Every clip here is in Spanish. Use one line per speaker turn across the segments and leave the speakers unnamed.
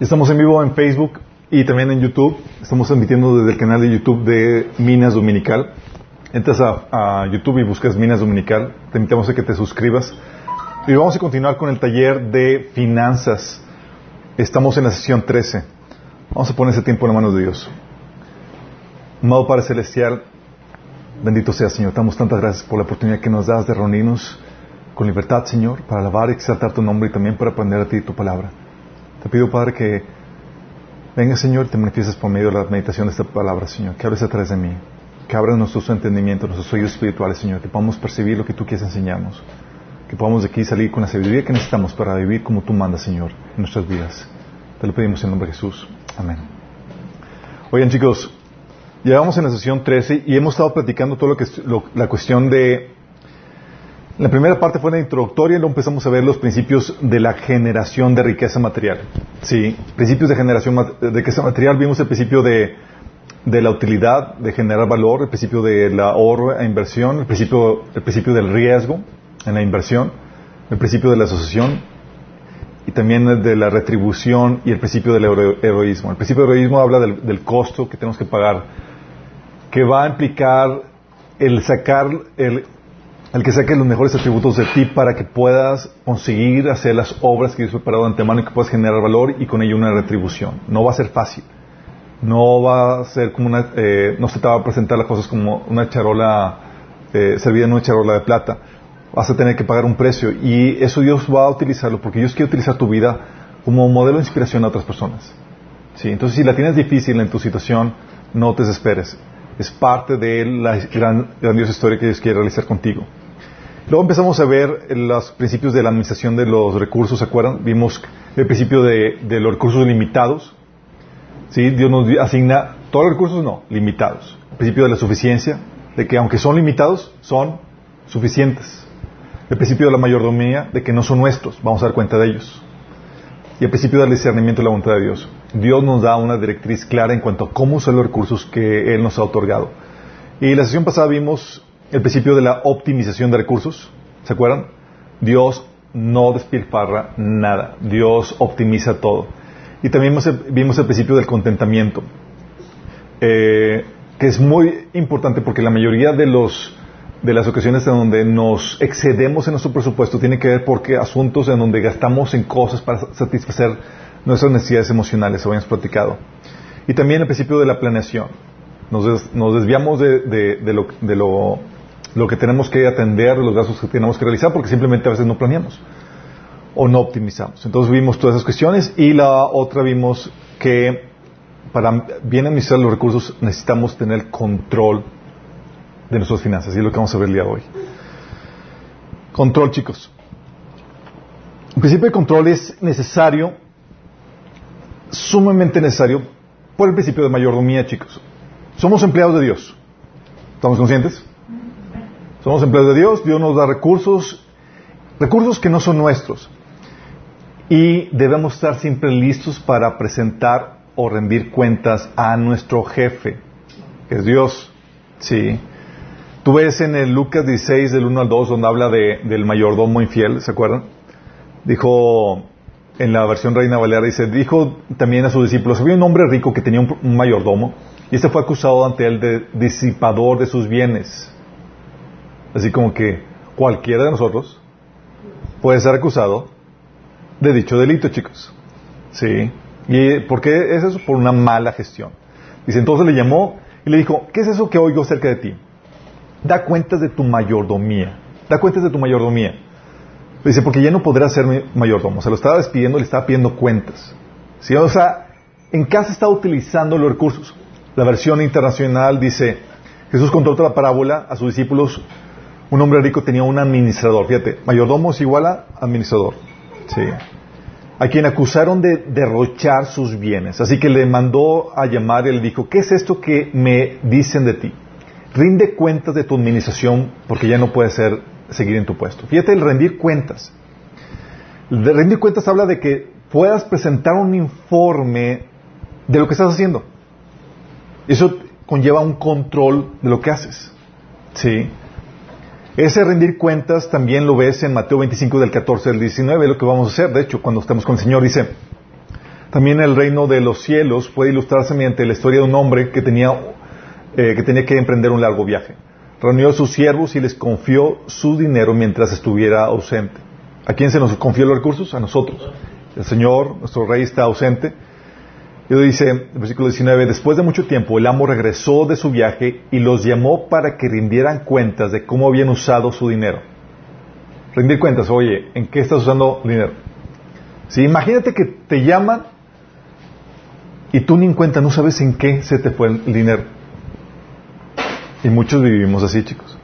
Estamos en vivo en Facebook y también en YouTube. Estamos emitiendo desde el canal de YouTube de Minas Dominical. Entras a, YouTube y buscas Minas Dominical. Te invitamos a que te suscribas. Y vamos a continuar con el taller de finanzas. Estamos en la sesión 13. Vamos a poner ese tiempo en las manos de Dios. Amado Padre Celestial, bendito sea Señor. Damos tantas gracias por la oportunidad que nos das de reunirnos con libertad, Señor, para alabar y exaltar tu nombre y también para aprender a ti tu palabra. Te pido, Padre, que venga, Señor, y te manifiestes por medio de la meditación de esta palabra, Señor, que hables a través de mí, que abras nuestros entendimientos, nuestros oídos espirituales, Señor, que podamos percibir lo que tú quieres enseñarnos, que podamos de aquí salir con la sabiduría que necesitamos para vivir como tú mandas, Señor, en nuestras vidas. Te lo pedimos en nombre de Jesús. Amén. Oigan, chicos, llevamos en la sesión 13 y hemos estado platicando todo lo que es la cuestión de la primera parte fue la introductoria y luego empezamos a ver los principios de la generación de riqueza material. Sí, principios de generación de riqueza material. Vimos el principio de, la utilidad, de generar valor, el principio de la ahorro e inversión, el principio, el principio del riesgo en la inversión, el principio de la asociación y también el de la retribución y el principio del heroísmo. El principio del heroísmo habla del, del costo que tenemos que pagar, que va a implicar el sacar el el que saque los mejores atributos de ti para que puedas conseguir hacer las obras que Dios preparado de antemano y que puedas generar valor y con ello una retribución. No va a ser fácil. No va a ser como una, eh, no se te va a presentar las cosas como una charola, eh, servida en una charola de plata. Vas a tener que pagar un precio y eso Dios va a utilizarlo porque Dios quiere utilizar tu vida como modelo de inspiración a otras personas. ¿Sí? Entonces, si la tienes difícil en tu situación, no te desesperes. Es parte de la gran, grandiosa historia que Dios quiere realizar contigo. Luego empezamos a ver los principios de la administración de los recursos, ¿se acuerdan? Vimos el principio de, los recursos limitados. ¿Sí? Dios nos asigna todos los recursos, no, limitados. El principio de la suficiencia, de que aunque son limitados, son suficientes. El principio de la mayordomía, de que no son nuestros, vamos a dar cuenta de ellos. Y el principio del discernimiento de la voluntad de Dios. Dios nos da una directriz clara en cuanto a cómo usar los recursos que Él nos ha otorgado. Y la sesión pasada vimos el principio de la optimización de recursos. ¿Se acuerdan? Dios no despilfarra nada. Dios optimiza todo. Y también vimos el, principio del contentamiento, eh, que es muy importante porque la mayoría de las ocasiones en donde nos excedemos en nuestro presupuesto tiene que ver porque asuntos en donde gastamos en cosas para satisfacer nuestras necesidades emocionales, habíamos platicado. Y también el principio de la planeación. Nos, desviamos de, de, lo, lo que tenemos que atender, los gastos que tenemos que realizar, porque simplemente a veces no planeamos o no optimizamos. Entonces vimos todas esas cuestiones y la otra vimos que para bien administrar los recursos necesitamos tener control de nuestras finanzas y es lo que vamos a ver el día de hoy. Control, chicos. El principio de control es necesario, sumamente necesario, por el principio de mayordomía, chicos. Somos empleados de Dios. ¿Estamos conscientes? Somos empleados de Dios, Dios nos da recursos, recursos que no son nuestros. Y debemos estar siempre listos para presentar o rendir cuentas a nuestro jefe, que es Dios. Sí. Tú ves en el Lucas 16, del 1 al 2, donde habla de, del mayordomo infiel, ¿se acuerdan? Dijo, en la versión Reina Valera, dice, dijo también a sus discípulos, había un hombre rico que tenía un mayordomo, y este fue acusado ante él de disipador de sus bienes. Así como que cualquiera de nosotros puede ser acusado de dicho delito, chicos. ¿Sí? ¿Y por qué es eso? Por una mala gestión. Dice, entonces le llamó y le dijo, ¿qué es eso que oigo cerca de ti? Da cuentas de tu mayordomía. Da cuentas de tu mayordomía. Dice, porque ya no podrá ser mi mayordomo. Se lo estaba despidiendo, le estaba pidiendo cuentas. ¿Sí? O sea, en casa está utilizando los recursos. La versión internacional dice, Jesús contó otra parábola a sus discípulos un hombre rico tenía un administrador. Fíjate, mayordomo es igual a administrador. Sí. A quien acusaron de derrochar sus bienes. Así que le mandó a llamar y le dijo, ¿qué es esto que me dicen de ti? Rinde cuentas de tu administración porque ya no puedes ser, seguir en tu puesto. Fíjate el rendir cuentas. El rendir cuentas habla de que puedas presentar un informe de lo que estás haciendo. Eso conlleva un control de lo que haces. ¿Sí? Ese rendir cuentas también lo ves en Mateo 25 del 14 al 19, lo que vamos a hacer. De hecho, cuando estamos con el Señor dice, También el reino de los cielos puede ilustrarse mediante la historia de un hombre que tenía, eh, que, tenía que emprender un largo viaje. Reunió a sus siervos y les confió su dinero mientras estuviera ausente. ¿A quién se nos confió los recursos? A nosotros. El Señor, nuestro Rey, está ausente. Y dice, versículo 19, después de mucho tiempo el amo regresó de su viaje y los llamó para que rindieran cuentas de cómo habían usado su dinero. Rendir cuentas, oye, ¿en qué estás usando dinero? Si imagínate que te llaman y tú ni en cuenta, no sabes en qué se te fue el dinero. Y muchos vivimos así, chicos.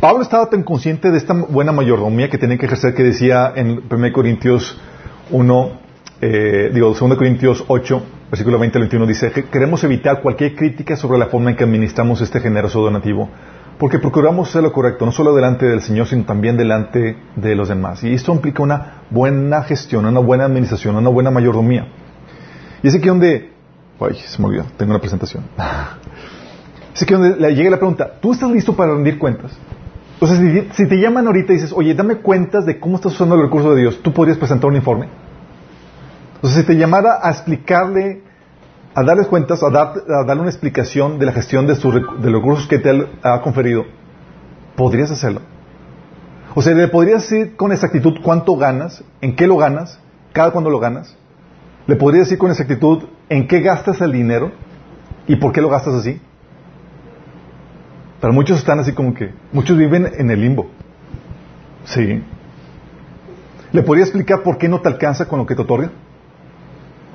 Pablo estaba tan consciente de esta buena mayordomía que tenía que ejercer que decía en 1 Corintios 1, eh, digo, 2 Corintios 8, versículo 20 al 21, dice que queremos evitar cualquier crítica sobre la forma en que administramos este generoso donativo, porque procuramos hacer lo correcto, no solo delante del Señor, sino también delante de los demás. Y esto implica una buena gestión, una buena administración, una buena mayordomía. Y es aquí donde, ay, se me olvidó, tengo una presentación. es aquí donde le llega la pregunta, ¿tú estás listo para rendir cuentas? Sea, si, te llaman ahorita y dices, oye, dame cuentas de cómo estás usando el recurso de Dios, ¿tú podrías presentar un informe? O sea, si te llamara a explicarle, a darles cuentas, a, darle una explicación de la gestión de, de los recursos que te ha conferido, ¿podrías hacerlo? O sea, ¿le podrías decir con exactitud cuánto ganas, en qué lo ganas, cada cuándo lo ganas? ¿Le podrías decir con exactitud en qué gastas el dinero y por qué lo gastas así? Para muchos están así como que, muchos viven en el limbo. Sí. ¿Le podría explicar por qué no te alcanza con lo que te otorga?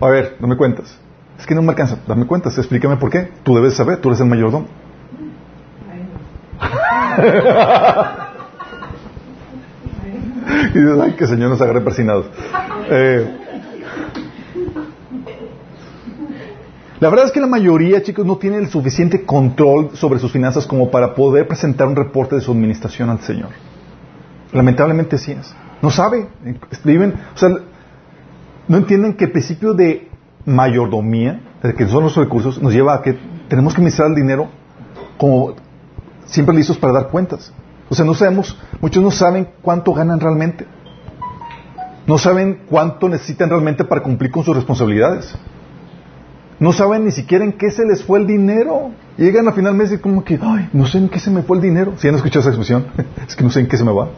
A ver, no me cuentas. Es que no me alcanza. Dame cuentas, explícame por qué. Tú debes saber, tú eres el mayordomo. y dices, ay, que el Señor nos agarre persinados. Eh, La verdad es que la mayoría, chicos, no tiene el suficiente control sobre sus finanzas como para poder presentar un reporte de su administración al Señor. Lamentablemente sí es. No sabe. Viven, o sea, no entienden que el principio de mayordomía, de que son los recursos, nos lleva a que tenemos que administrar el dinero como siempre listos para dar cuentas. O sea, no sabemos, muchos no saben cuánto ganan realmente. No saben cuánto necesitan realmente para cumplir con sus responsabilidades. No saben ni siquiera en qué se les fue el dinero. llegan a final mes y como que, ay, no sé en qué se me fue el dinero. Si han escuchado esa expresión, es que no sé en qué se me va.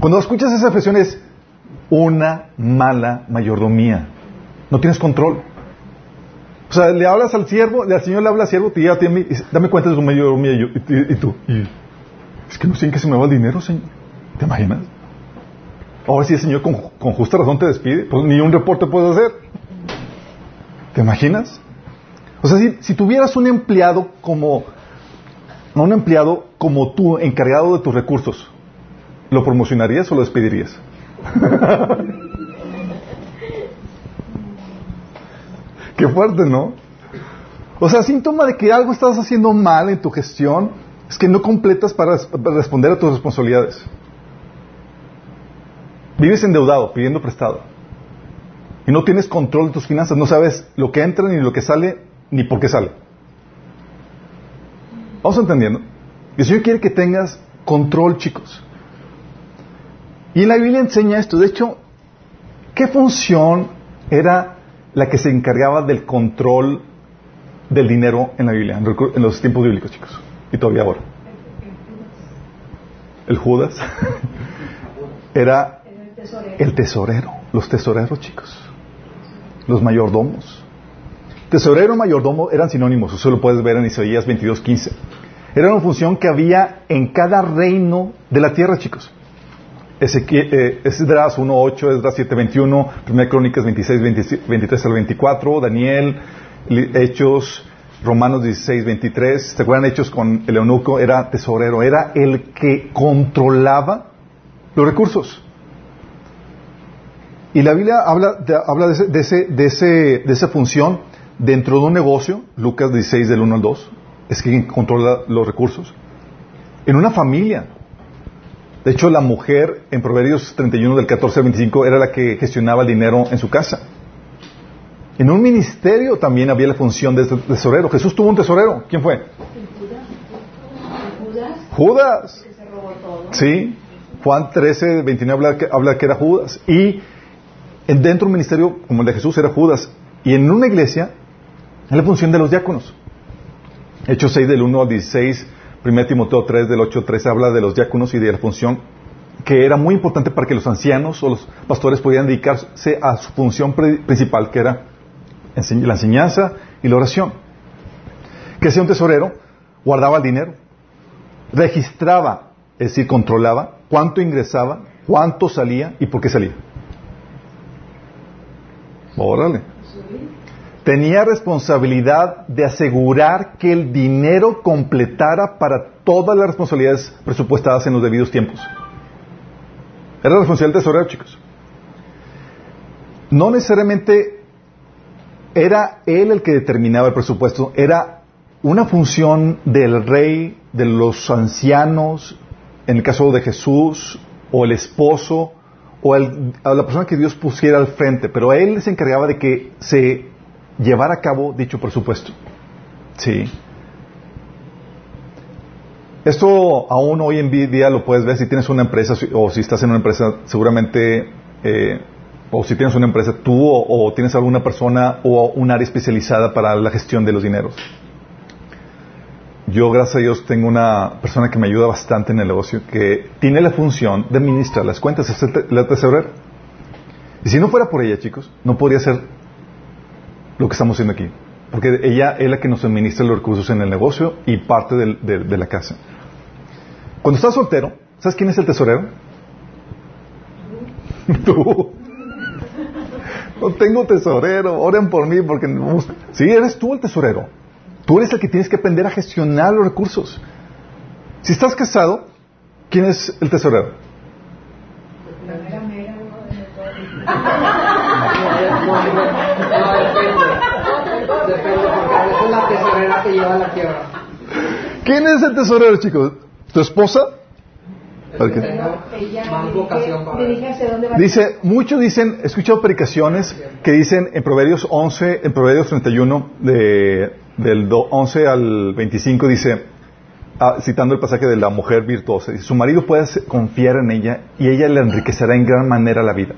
Cuando escuchas esa expresión es una mala mayordomía. No tienes control. O sea, le hablas al siervo, al Señor le habla al siervo, te lleva a ti, dame cuenta de su mayordomía y, tú. es que no sé en qué se me va el dinero, Señor. ¿Te imaginas? Ahora sí el Señor con, justa razón te despide. Pues ni un reporte puedo hacer. ¿Te imaginas? O sea, si, tuvieras un empleado como, no un empleado como tú, encargado de tus recursos, ¿lo promocionarías o lo despedirías? Qué fuerte, ¿no? O sea, síntoma de que algo estás haciendo mal en tu gestión es que no completas para responder a tus responsabilidades. Vives endeudado, pidiendo prestado y no tienes control de tus finanzas, no sabes lo que entra ni lo que sale, ni por qué sale. ¿Vamos entendiendo? El Señor quiere que tengas control, chicos. Y en la Biblia enseña esto. De hecho, ¿qué función era la que se encargaba del control del dinero en la Biblia, en los tiempos bíblicos, chicos? Y todavía ahora. El Judas era el tesorero, los tesoreros, chicos los mayordomos. Tesorero y mayordomo eran sinónimos, eso lo puedes ver en Isaías 22.15. Era una función que había en cada reino de la tierra, chicos. Eh, Esdras 1.8, Esdras 7.21, 1 Crónicas 26, 23 al 24, Daniel, Hechos, Romanos 16, 23. ¿Se acuerdan Hechos con el eunuco? Era tesorero, era el que controlaba los recursos. Y la Biblia habla, de, habla de, ese, de, ese, de, esa función dentro de un negocio, Lucas 16 del 1 al 2, es quien controla los recursos. En una familia. De hecho, la mujer en Proverbios 31 del 14 al 25 era la que gestionaba el dinero en su casa. En un ministerio también había la función de tesorero. Jesús tuvo un tesorero. ¿Quién fue? Judas. Judas. Sí. Juan 13, 29 habla que, habla que era Judas. Y En dentro de un ministerio como el de Jesús era Judas. Y en una iglesia, es la función de los diáconos. Hechos 6 del 1 al 16, 1 Timoteo 3 del 8 al 13 habla de los diáconos y de la función que era muy importante para que los ancianos o los pastores pudieran dedicarse a su función principal, que era la enseñanza y la oración. Que hacía un tesorero, guardaba el dinero, registraba, es decir, controlaba cuánto ingresaba, cuánto salía y por qué salía. Órale. Tenía responsabilidad de asegurar que el dinero completara para todas las responsabilidades presupuestadas en los debidos tiempos. Era responsabilidad del tesorero, chicos. No necesariamente era él el que determinaba el presupuesto, era una función del rey, de los ancianos, en el caso de Jesús, o el esposo, o a la persona que Dios pusiera al frente, pero él se encargaba de que se llevara a cabo dicho presupuesto. Sí. Esto aún hoy en día lo puedes ver si tienes una empresa o si estás en una empresa, seguramente, eh, o si tienes una empresa tú o, tienes alguna persona o un área especializada para la gestión de los dineros. Yo, gracias a Dios, tengo una persona que me ayuda bastante en el negocio que tiene la función de administrar las cuentas, es la tesorera. Y si no fuera por ella, chicos, no podría ser lo que estamos haciendo aquí. Porque ella es la que nos administra los recursos en el negocio y parte de la casa. Cuando estás soltero, ¿sabes quién es el tesorero? Tú. No tengo tesorero, oren por mí porque Sí, eres tú el tesorero. Tú eres el que tienes que aprender a gestionar los recursos. Si estás casado, ¿quién es el tesorero? La mera mera, Depende, porque a veces la tesorera te lleva a la quiebra. ¿Quién es el tesorero, chicos? ¿Tu esposa? Dice, muchos dicen, he escuchado predicaciones que dicen en Proverbios 11, en Proverbios 31, de, del 11 al 25, dice, ah, citando el pasaje de la mujer virtuosa, dice, su marido puede confiar en ella y ella le enriquecerá en gran manera la vida.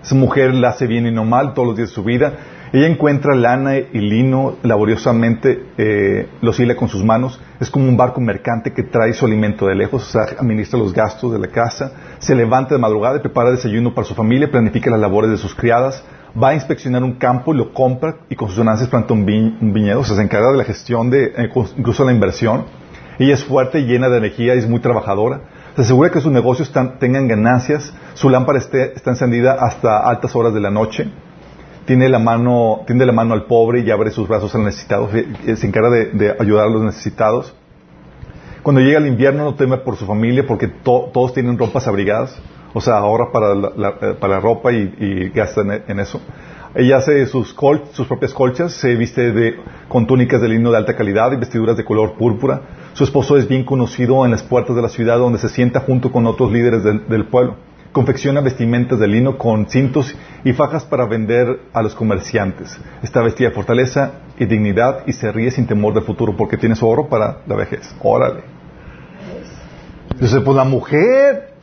Esa mujer la hace bien y no mal todos los días de su vida ella encuentra lana y lino laboriosamente, eh, los hila con sus manos. Es como un barco mercante que trae su alimento de lejos, o sea, administra los gastos de la casa. Se levanta de madrugada y prepara desayuno para su familia, planifica las labores de sus criadas. Va a inspeccionar un campo lo compra y con sus ganancias planta un, viñedo. O sea, se encarga de la gestión de, eh, incluso la inversión. Ella es fuerte, llena de energía y es muy trabajadora. Se asegura que sus negocios tengan ganancias. Su lámpara está encendida hasta altas horas de la noche tiene la mano, tiende la mano al pobre y abre sus brazos al necesitado, se encarga de, ayudar a los necesitados. Cuando llega el invierno no teme por su familia porque todos tienen ropas abrigadas, o sea, ahorra para la, eh, para ropa y, gasta en, eso. Ella hace sus, sus propias colchas, se viste de, con túnicas de lino de alta calidad y vestiduras de color púrpura. Su esposo es bien conocido en las puertas de la ciudad donde se sienta junto con otros líderes del pueblo confecciona vestimentas de lino con cintos y fajas para vender a los comerciantes. Está vestida de fortaleza y dignidad y se ríe sin temor del futuro porque tiene su oro para la vejez. Órale. Entonces, pues la mujer.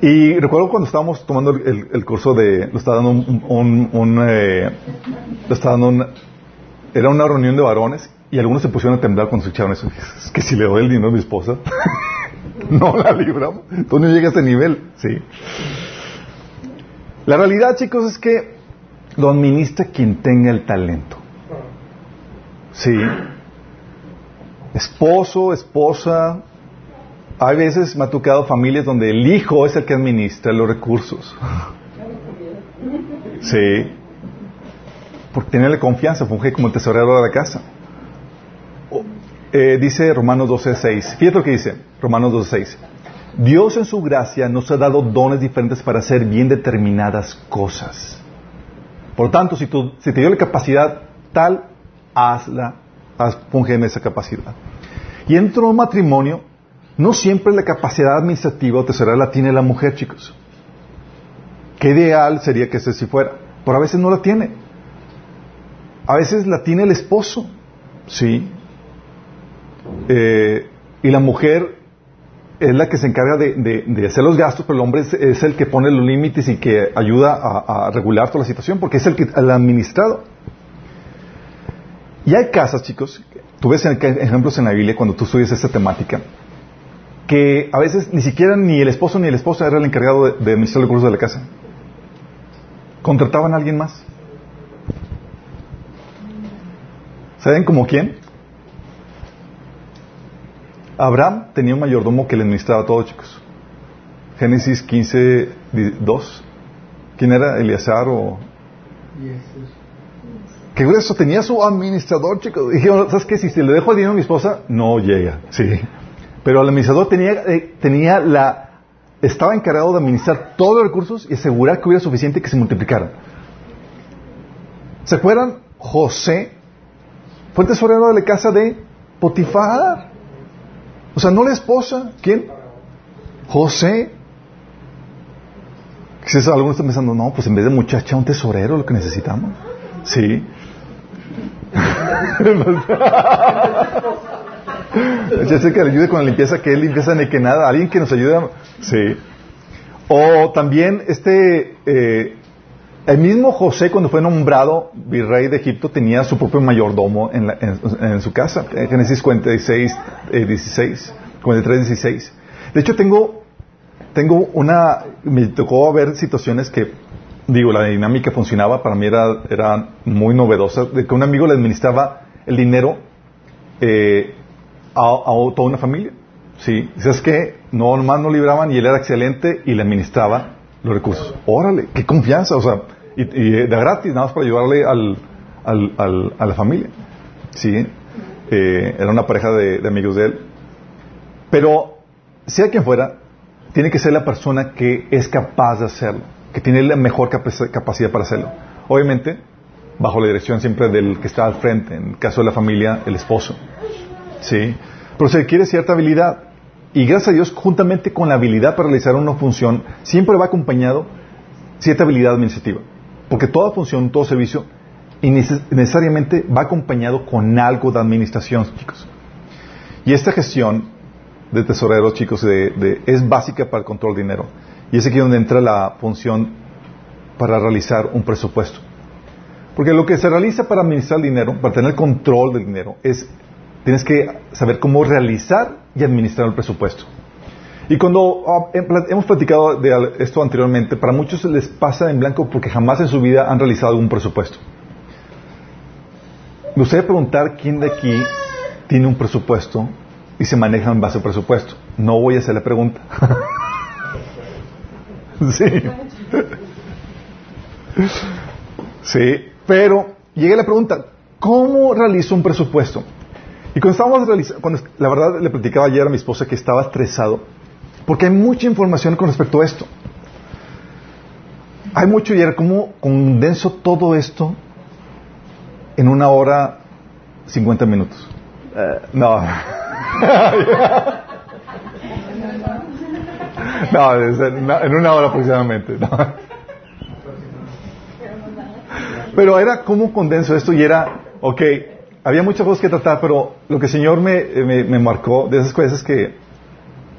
Y recuerdo cuando estábamos tomando el, curso de, lo estaba dando un, eh, lo estaba dando un, era una reunión de varones y algunos se pusieron a temblar cuando escucharon eso. Es que si le doy el dinero a mi esposa. no la libramos. Tú no llegas a ese nivel, sí. La realidad, chicos, es que lo administra quien tenga el talento. Sí. Esposo, esposa. Hay veces me ha tocado familias donde el hijo es el que administra los recursos. Sí. Por tenerle confianza, funge como el tesorero de la casa. Eh, dice Romanos 12.6. Fíjate lo que dice Romanos 12.6. Dios en su gracia nos ha dado dones diferentes para hacer bien determinadas cosas. Por tanto, si, te dio la capacidad tal, hazla, haz, en esa capacidad. Y dentro de un matrimonio, no siempre la capacidad administrativa o tesorera la tiene la mujer, chicos. Qué ideal sería que ese sí fuera, pero a veces no la tiene. A veces la tiene el esposo, sí, eh, y la mujer es la que se encarga de, hacer los gastos, pero el hombre es, el que pone los límites y que ayuda a, regular toda la situación, porque es el, que, el administrado. Y hay casas, chicos, tú ves ejemplos en la Biblia cuando tú estudias esta temática, que a veces ni siquiera ni el esposo ni el esposa era el encargado de, de administrar los recursos de la casa. Contrataban a alguien más. ¿Saben como quién? Abraham tenía un mayordomo que le administraba todo, chicos. Génesis 15, 2. ¿Quién era? ¿Eleazar o...? Que eso tenía su administrador, chicos. Dijeron, ¿sabes qué? Si le dejo el dinero a mi esposa, no llega. Sí. Pero el administrador tenía, eh, tenía la... Estaba encargado de administrar todos los recursos y asegurar que hubiera suficiente que se multiplicaran. ¿Se acuerdan? José fue tesorero de la casa de Potifar. O sea, no la esposa. ¿Quién? José. Si algunos están pensando, no, pues en vez de muchacha, un tesorero, lo que necesitamos. Sí. ya sé que le ayude con la limpieza, que él limpieza ni que nada. Alguien que nos ayude. Sí. O también este eh, el mismo José, cuando fue nombrado virrey de Egipto, tenía su propio mayordomo en, su casa. En Génesis 46, 16, 43, 16. De hecho, tengo, tengo una, me tocó ver situaciones que, digo, la dinámica funcionaba, para mí era, era muy novedosa, de que un amigo le administraba el dinero eh, a, toda una familia. Sí, ¿sabes qué? No, nomás no libraban y él era excelente y le administraba los recursos. Órale, qué confianza, o sea, y, de gratis, nada más para ayudarle al, al, a la familia. ¿Sí? Eh, era una pareja de, amigos de él. Pero, sea quien fuera, tiene que ser la persona que es capaz de hacerlo, que tiene la mejor capacidad para hacerlo. Obviamente, bajo la dirección siempre del que está al frente, en el caso de la familia, el esposo. ¿Sí? Pero se requiere cierta habilidad. Y gracias a Dios, juntamente con la habilidad para realizar una función, siempre va acompañado cierta habilidad administrativa. Porque toda función, todo servicio, necesariamente va acompañado con algo de administración, chicos. Y esta gestión de tesoreros, chicos, es básica para el control del dinero. Y es aquí donde entra la función para realizar un presupuesto. Porque lo que se realiza para administrar el dinero, para tener control del dinero, es tienes que saber cómo realizar y administrar el presupuesto. Y cuando ah, hemos platicado de esto anteriormente, para muchos les pasa en blanco porque jamás en su vida han realizado algún presupuesto. Me gustaría preguntar quién de aquí tiene un presupuesto y se maneja en base al presupuesto. No voy a hacer la pregunta. sí. sí, pero llega la pregunta, ¿cómo realizo un presupuesto? Y cuando estábamos realizando, cuando la verdad le platicaba ayer a mi esposa que estaba estresado porque hay mucha información con respecto a esto. Hay mucho y era como condenso todo esto en una hora cincuenta minutos. Eh, no. no, en una hora aproximadamente. Pero era como condenso esto y era, ok, había muchas cosas que tratar, pero lo que el Señor me, me, me marcó de esas cosas que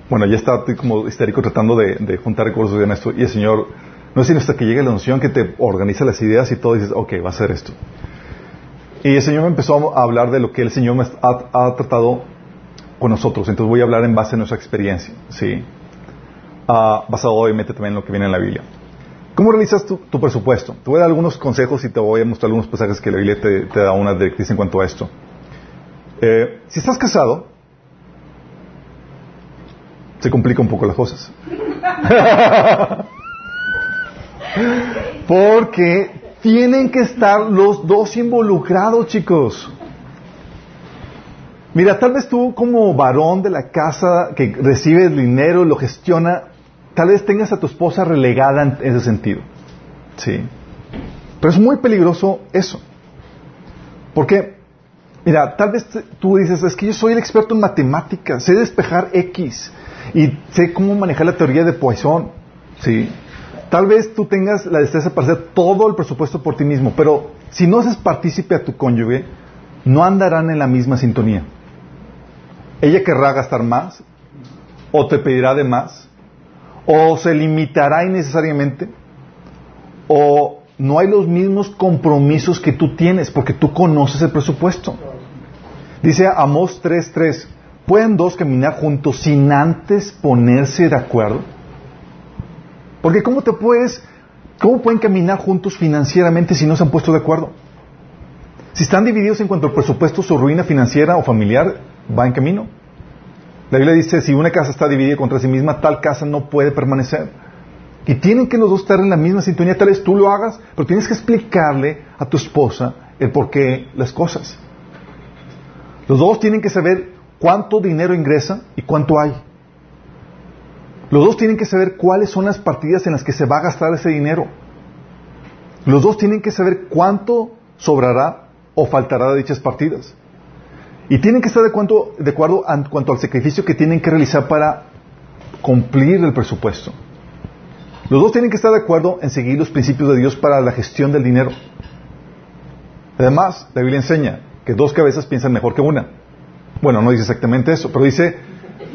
bueno, ya está como histérico tratando de, juntar recursos en esto y el Señor, no es sino hasta que llegue la unción que te organiza las ideas y todo y dices, ok, va a ser esto. Y el Señor me empezó a hablar de lo que el Señor me ha, tratado con nosotros. Entonces voy a hablar en base a nuestra experiencia, ¿sí? Ah, basado obviamente también en lo que viene en la Biblia. ¿Cómo realizas tu, presupuesto? Te voy a dar algunos consejos y te voy a mostrar algunos pasajes que la Biblia te, da una directriz en cuanto a esto. Eh, si estás casado, se complica un poco las cosas. Porque tienen que estar los dos involucrados, chicos. Mira, tal vez tú como varón de la casa que recibe el dinero y lo gestiona, tal vez tengas a tu esposa relegada en ese sentido. Sí. Pero es muy peligroso eso. Porque, mira, tal vez tú dices, es que yo soy el experto en matemáticas, sé despejar X, y sé cómo manejar la teoría de Poisson, ¿sí? Tal vez tú tengas la destreza para hacer todo el presupuesto por ti mismo, pero si no haces partícipe a tu cónyuge, no andarán en la misma sintonía. Ella querrá gastar más ¿O te pedirá de más? ¿O se limitará innecesariamente? ¿O no hay los mismos compromisos que tú tienes porque tú conoces el presupuesto? Dice Amos 3.3, ¿pueden dos caminar juntos sin antes ponerse de acuerdo? Porque ¿cómo te puedes, cómo pueden caminar juntos financieramente si no se han puesto de acuerdo? Si están divididos en cuanto al presupuesto, su ruina financiera o familiar va en camino. La Biblia dice, si una casa está dividida contra sí misma, tal casa no puede permanecer. Y tienen que los dos estar en la misma sintonía, tal vez tú lo hagas, pero tienes que explicarle a tu esposa el por qué las cosas. Los dos tienen que saber cuánto dinero ingresa y cuánto hay. Los dos tienen que saber cuáles son las partidas en las que se va a gastar ese dinero. Los dos tienen que saber cuánto sobrará o faltará de dichas partidas. Y tienen que estar de, de acuerdo en cuanto al sacrificio que tienen que realizar para cumplir el presupuesto. Los dos tienen que estar de acuerdo en seguir los principios de Dios para la gestión del dinero. Además, la Biblia enseña que dos cabezas piensan mejor que una. Bueno, no dice exactamente eso, pero dice,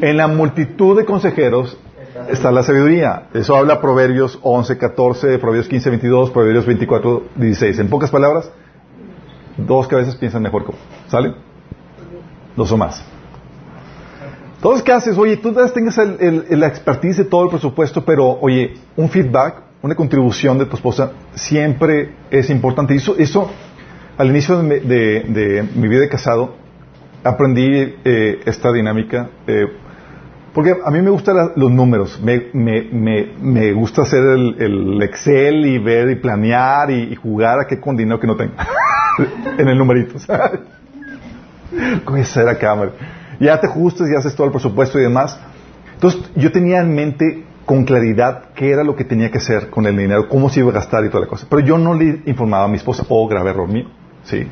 en la multitud de consejeros está la sabiduría. Eso habla Proverbios 11, 14, Proverbios 15, 22, Proverbios 24, 16. En pocas palabras, dos cabezas piensan mejor que. ¿Sale? dos o más. Entonces, ¿qué haces? Oye, tú tengas el, la expertise de todo el presupuesto, pero, oye, un feedback, una contribución de tu esposa siempre es importante. Eso, eso al inicio de, mi vida de casado, aprendí eh, esta dinámica, eh, porque a mí me gustan los números, me, me, me, gusta hacer el, Excel y ver y planear y, jugar a qué con dinero que no tengo en el numerito, con esa cámara. Ya te ajustas y haces todo el presupuesto y demás. Entonces, yo tenía en mente con claridad qué era lo que tenía que hacer con el dinero, cómo se iba a gastar y toda la cosa. Pero yo no le informaba a mi esposa, oh, grave error mío. ¿Sí?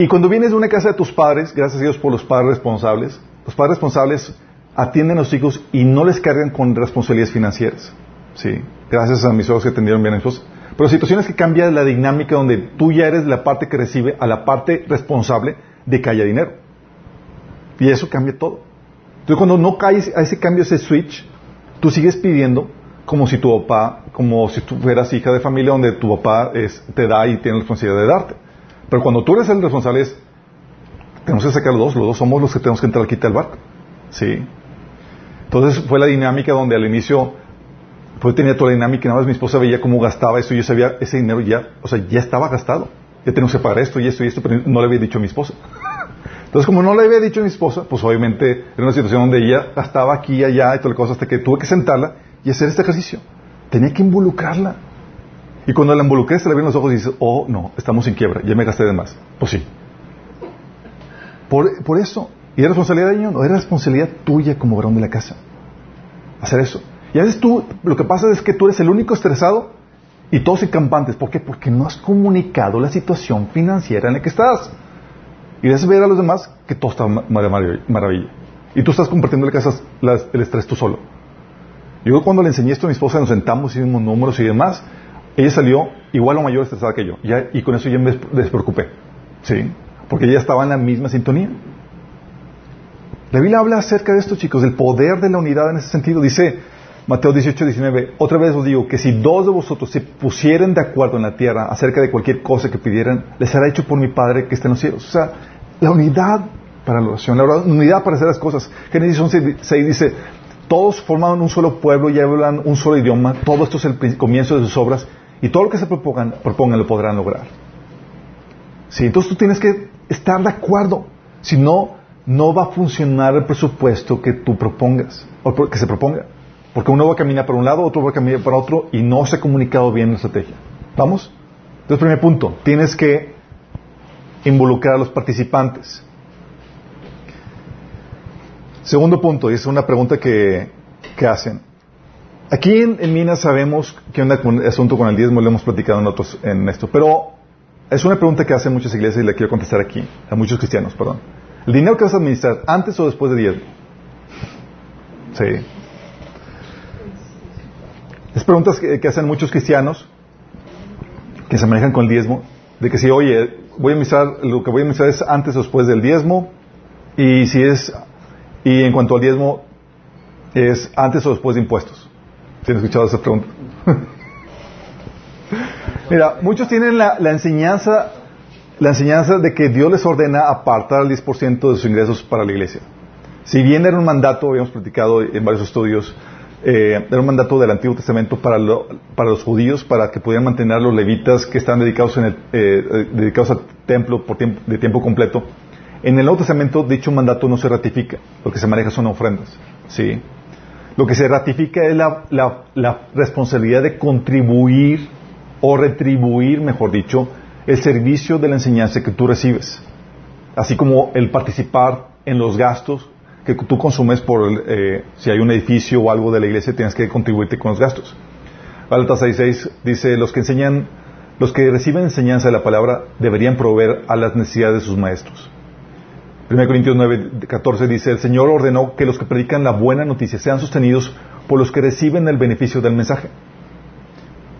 Y cuando vienes de una casa de tus padres, gracias a Dios por los padres responsables, los padres responsables atienden a los hijos y no les cargan con responsabilidades financieras. ¿Sí? Gracias a mis ojos que atendieron bien a esposa. Pero situaciones que cambian la dinámica donde tú ya eres la parte que recibe a la parte responsable de que haya dinero. Y eso cambia todo. Entonces cuando no caes a ese cambio, ese switch, tú sigues pidiendo como si tu papá, como si tú fueras hija de familia donde tu papá te da y tiene la responsabilidad de darte. Pero cuando tú eres el responsable es, tenemos que sacar los dos, los dos somos los que tenemos que entrar al quita del barco. ¿Sí? Entonces fue la dinámica donde al inicio pues tenía toda la dinámica, nada más mi esposa veía cómo gastaba eso y yo sabía ese dinero ya, o sea, ya estaba gastado ya tenemos que pagar esto y esto y esto, pero no le había dicho a mi esposa. Entonces, como no le había dicho a mi esposa, pues obviamente era una situación donde ella estaba aquí y allá y toda la cosa, hasta que tuve que sentarla y hacer este ejercicio. Tenía que involucrarla. Y cuando la involucré, se le ven los ojos y dice, oh, no, estamos en quiebra, ya me gasté de más. Pues sí. Por, por eso, ¿y era responsabilidad de ella? No, era responsabilidad tuya como varón de la casa. Hacer eso. Y a veces tú, lo que pasa es que tú eres el único estresado y todos campantes. ¿Por qué? Porque no has comunicado la situación financiera en la que estás. Y debes ver a los demás que todo está maravilla. Y tú estás compartiendo el estrés tú solo. Yo cuando le enseñé esto a mi esposa, nos sentamos, hicimos números y demás, ella salió igual o mayor estresada que yo. y con eso ya me despreocupé. ¿Sí? Porque ella estaba en la misma sintonía. La Biblia habla acerca de esto, chicos, del poder de la unidad en ese sentido. Dice, Mateo 18, 19, otra vez os digo que si dos de vosotros se pusieran de acuerdo en la tierra acerca de cualquier cosa que pidieran, les será hecho por mi Padre que está en los cielos. O sea, la unidad para la oración, la unidad para hacer las cosas. Génesis 11, 6 dice, todos forman un solo pueblo y hablan un solo idioma, todo esto es el comienzo de sus obras y todo lo que se propongan, propongan lo podrán lograr. Sí, entonces tú tienes que estar de acuerdo, si no, no va a funcionar el presupuesto que tú propongas, o que se proponga. Porque uno va a caminar para un lado, otro va a caminar para otro y no se ha comunicado bien la estrategia. ¿Vamos? Entonces, primer punto, tienes que involucrar a los participantes. Segundo punto, y es una pregunta que, hacen. Aquí en, Minas sabemos que un asunto con el diezmo, lo hemos platicado en, otros, en esto, pero es una pregunta que hacen muchas iglesias y la quiero contestar aquí, a muchos cristianos, perdón. ¿El dinero que vas a administrar antes o después de diezmo? Sí. Es preguntas que, hacen muchos cristianos que se manejan con el diezmo, de que si, oye, voy a administrar, lo que voy a administrar es antes o después del diezmo, y si es, y en cuanto al diezmo, es antes o después de impuestos. ¿Se escuchado esa pregunta? Mira, muchos tienen la, enseñanza la enseñanza de que Dios les ordena apartar el 10% de sus ingresos para la iglesia. Si bien era un mandato, habíamos platicado en varios estudios, eh, era un mandato del Antiguo Testamento para, para los judíos, para que pudieran mantener los levitas que están dedicados, en el, eh, dedicados al templo por tiempo, de tiempo completo. En el Nuevo Testamento dicho mandato no se ratifica, lo que se maneja son ofrendas. ¿sí? Lo que se ratifica es la, responsabilidad de contribuir o retribuir, mejor dicho, el servicio de la enseñanza que tú recibes, así como el participar en los gastos que tú consumes por, eh, si hay un edificio o algo de la iglesia, tienes que contribuirte con los gastos. Gálatas 6.6 dice, los que enseñan, los que reciben enseñanza de la palabra deberían proveer a las necesidades de sus maestros. 1 Corintios 9.14 dice, el Señor ordenó que los que predican la buena noticia sean sostenidos por los que reciben el beneficio del mensaje.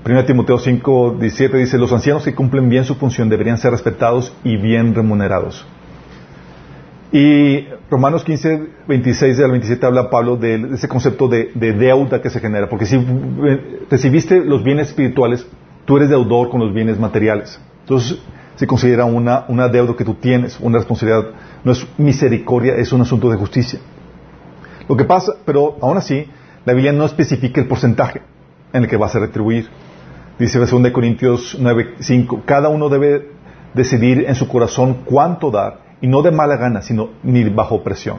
1 Timoteo 5.17 dice, los ancianos que cumplen bien su función deberían ser respetados y bien remunerados. Y Romanos 15, 26 al 27 habla Pablo de, ese concepto de, deuda que se genera, porque si recibiste los bienes espirituales, tú eres deudor con los bienes materiales. Entonces se considera una, una deuda que tú tienes, una responsabilidad. No es misericordia, es un asunto de justicia. Lo que pasa, pero aún así, la Biblia no especifica el porcentaje en el que vas a retribuir. Dice 2 Corintios 9, 5, cada uno debe decidir en su corazón cuánto dar y no de mala gana, sino ni bajo presión.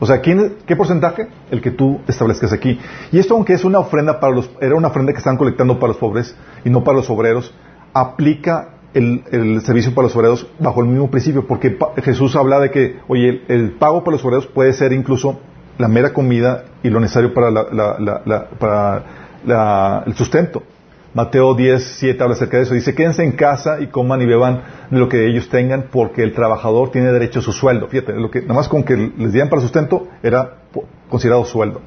O sea, ¿quién, ¿qué porcentaje? El que tú establezcas aquí. Y esto, aunque es una ofrenda para los, era una ofrenda que están colectando para los pobres y no para los obreros, aplica el, servicio para los obreros bajo el mismo principio, porque Jesús habla de que, oye, el, pago para los obreros puede ser incluso la mera comida y lo necesario para, para el sustento. Mateo 10, 7 habla acerca de eso. Dice, quédense en casa y coman y beban de lo que ellos tengan porque el trabajador tiene derecho a su sueldo. Fíjate, lo que, nada más con que les dieran para sustento era considerado sueldo.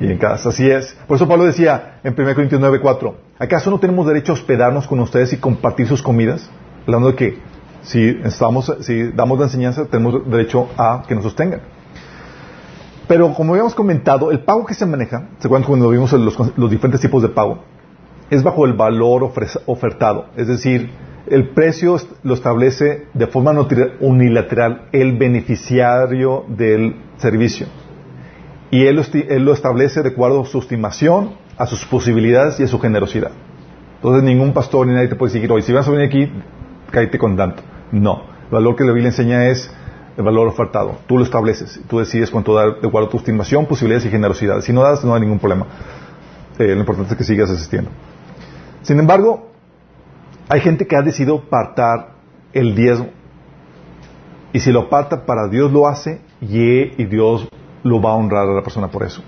Y en casa, así es. Por eso Pablo decía en 1 Corintios 9, 4, ¿acaso no tenemos derecho a hospedarnos con ustedes y compartir sus comidas? Hablando de que si, estamos, si damos la enseñanza, tenemos derecho a que nos sostengan. Pero como habíamos comentado, el pago que se maneja, ¿se acuerdan cuando vimos los, diferentes tipos de pago? Es bajo el valor ofertado. Es decir, el precio lo establece de forma unilateral el beneficiario del servicio. Y él, lo establece de acuerdo a su estimación, a sus posibilidades y a su generosidad. Entonces ningún pastor ni nadie te puede decir, oye, si vas a venir aquí, cállate con tanto. No. El valor que la Biblia enseña es el valor ofertado. Tú lo estableces. Tú decides cuánto dar de acuerdo a tu estimación, posibilidades y generosidad. Si no das, no hay ningún problema. Eh, lo importante es que sigas asistiendo. Sin embargo, hay gente que ha decidido apartar el diezmo. Y si lo aparta para Dios lo hace y, y Dios lo va a honrar a la persona por eso.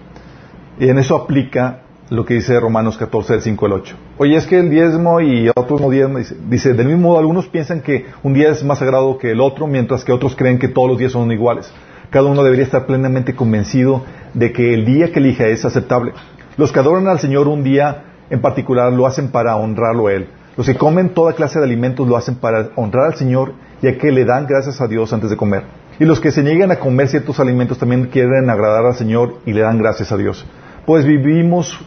Y en eso aplica lo que dice Romanos 14, del 5 al 8. Oye, es que el diezmo y otros no diezmo, dice, dice, del mismo modo, algunos piensan que un día es más sagrado que el otro, mientras que otros creen que todos los días son iguales. Cada uno debería estar plenamente convencido de que el día que elija es aceptable. Los que adoran al Señor un día en particular lo hacen para honrarlo a Él. Los que comen toda clase de alimentos lo hacen para honrar al Señor, ya que le dan gracias a Dios antes de comer. Y los que se niegan a comer ciertos alimentos también quieren agradar al Señor y le dan gracias a Dios. Pues vivimos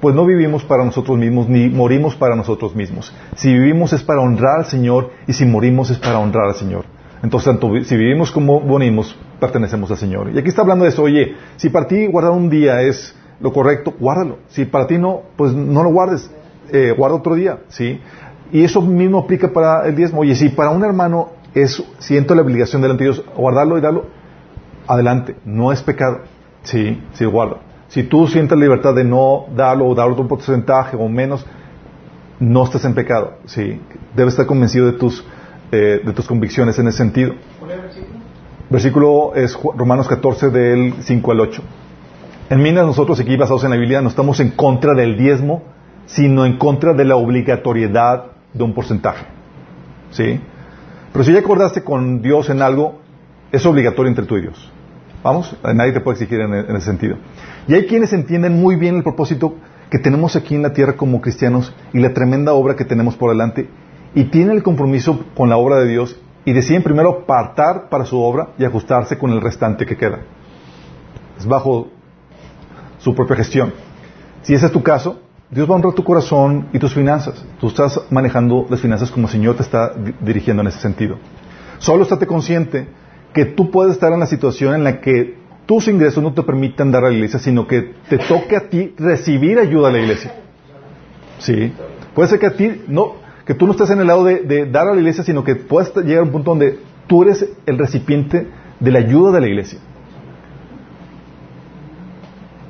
pues no vivimos para nosotros mismos ni morimos para nosotros mismos. Si vivimos es para honrar al Señor y si morimos es para honrar al Señor. Entonces, tanto si vivimos como morimos, pertenecemos al Señor. Y aquí está hablando de eso, oye, si para ti guardar un día es lo correcto, guárdalo. Si para ti no, pues no lo guardes, eh, guarda otro día, ¿sí? Y eso mismo aplica para el diezmo. Oye, si para un hermano siento la obligación delante de Dios, guardarlo y darlo, adelante, no es pecado, sí, sí, guarda. Si tú sientes libertad de no darlo o darlo un porcentaje o menos, no estás en pecado. Sí, debes estar convencido de tus, eh, de tus convicciones en ese sentido. Versículo es Romanos 14 del 5 al 8. En Minas nosotros aquí basados en la Biblia no estamos en contra del diezmo, sino en contra de la obligatoriedad de un porcentaje. ¿Sí? Pero si ya acordaste con Dios en algo, es obligatorio entre tú y Dios. Vamos, nadie te puede exigir en, ese sentido. Y hay quienes entienden muy bien el propósito que tenemos aquí en la tierra como cristianos y la tremenda obra que tenemos por delante y tienen el compromiso con la obra de Dios y deciden primero apartar para su obra y ajustarse con el restante que queda. es bajo su propia gestión. Si ese es tu caso, Dios va a honrar tu corazón y tus finanzas. Tú estás manejando las finanzas como el Señor te está dirigiendo en ese sentido. Solo estate consciente que tú puedes estar en la situación en la que tus ingresos no te permitan dar a la iglesia, sino que te toque a ti recibir ayuda a la iglesia. Sí. Puede ser que a ti no, que tú no estés en el lado de, de dar a la iglesia, sino que puedas llegar a un punto donde tú eres el recipiente de la ayuda de la iglesia.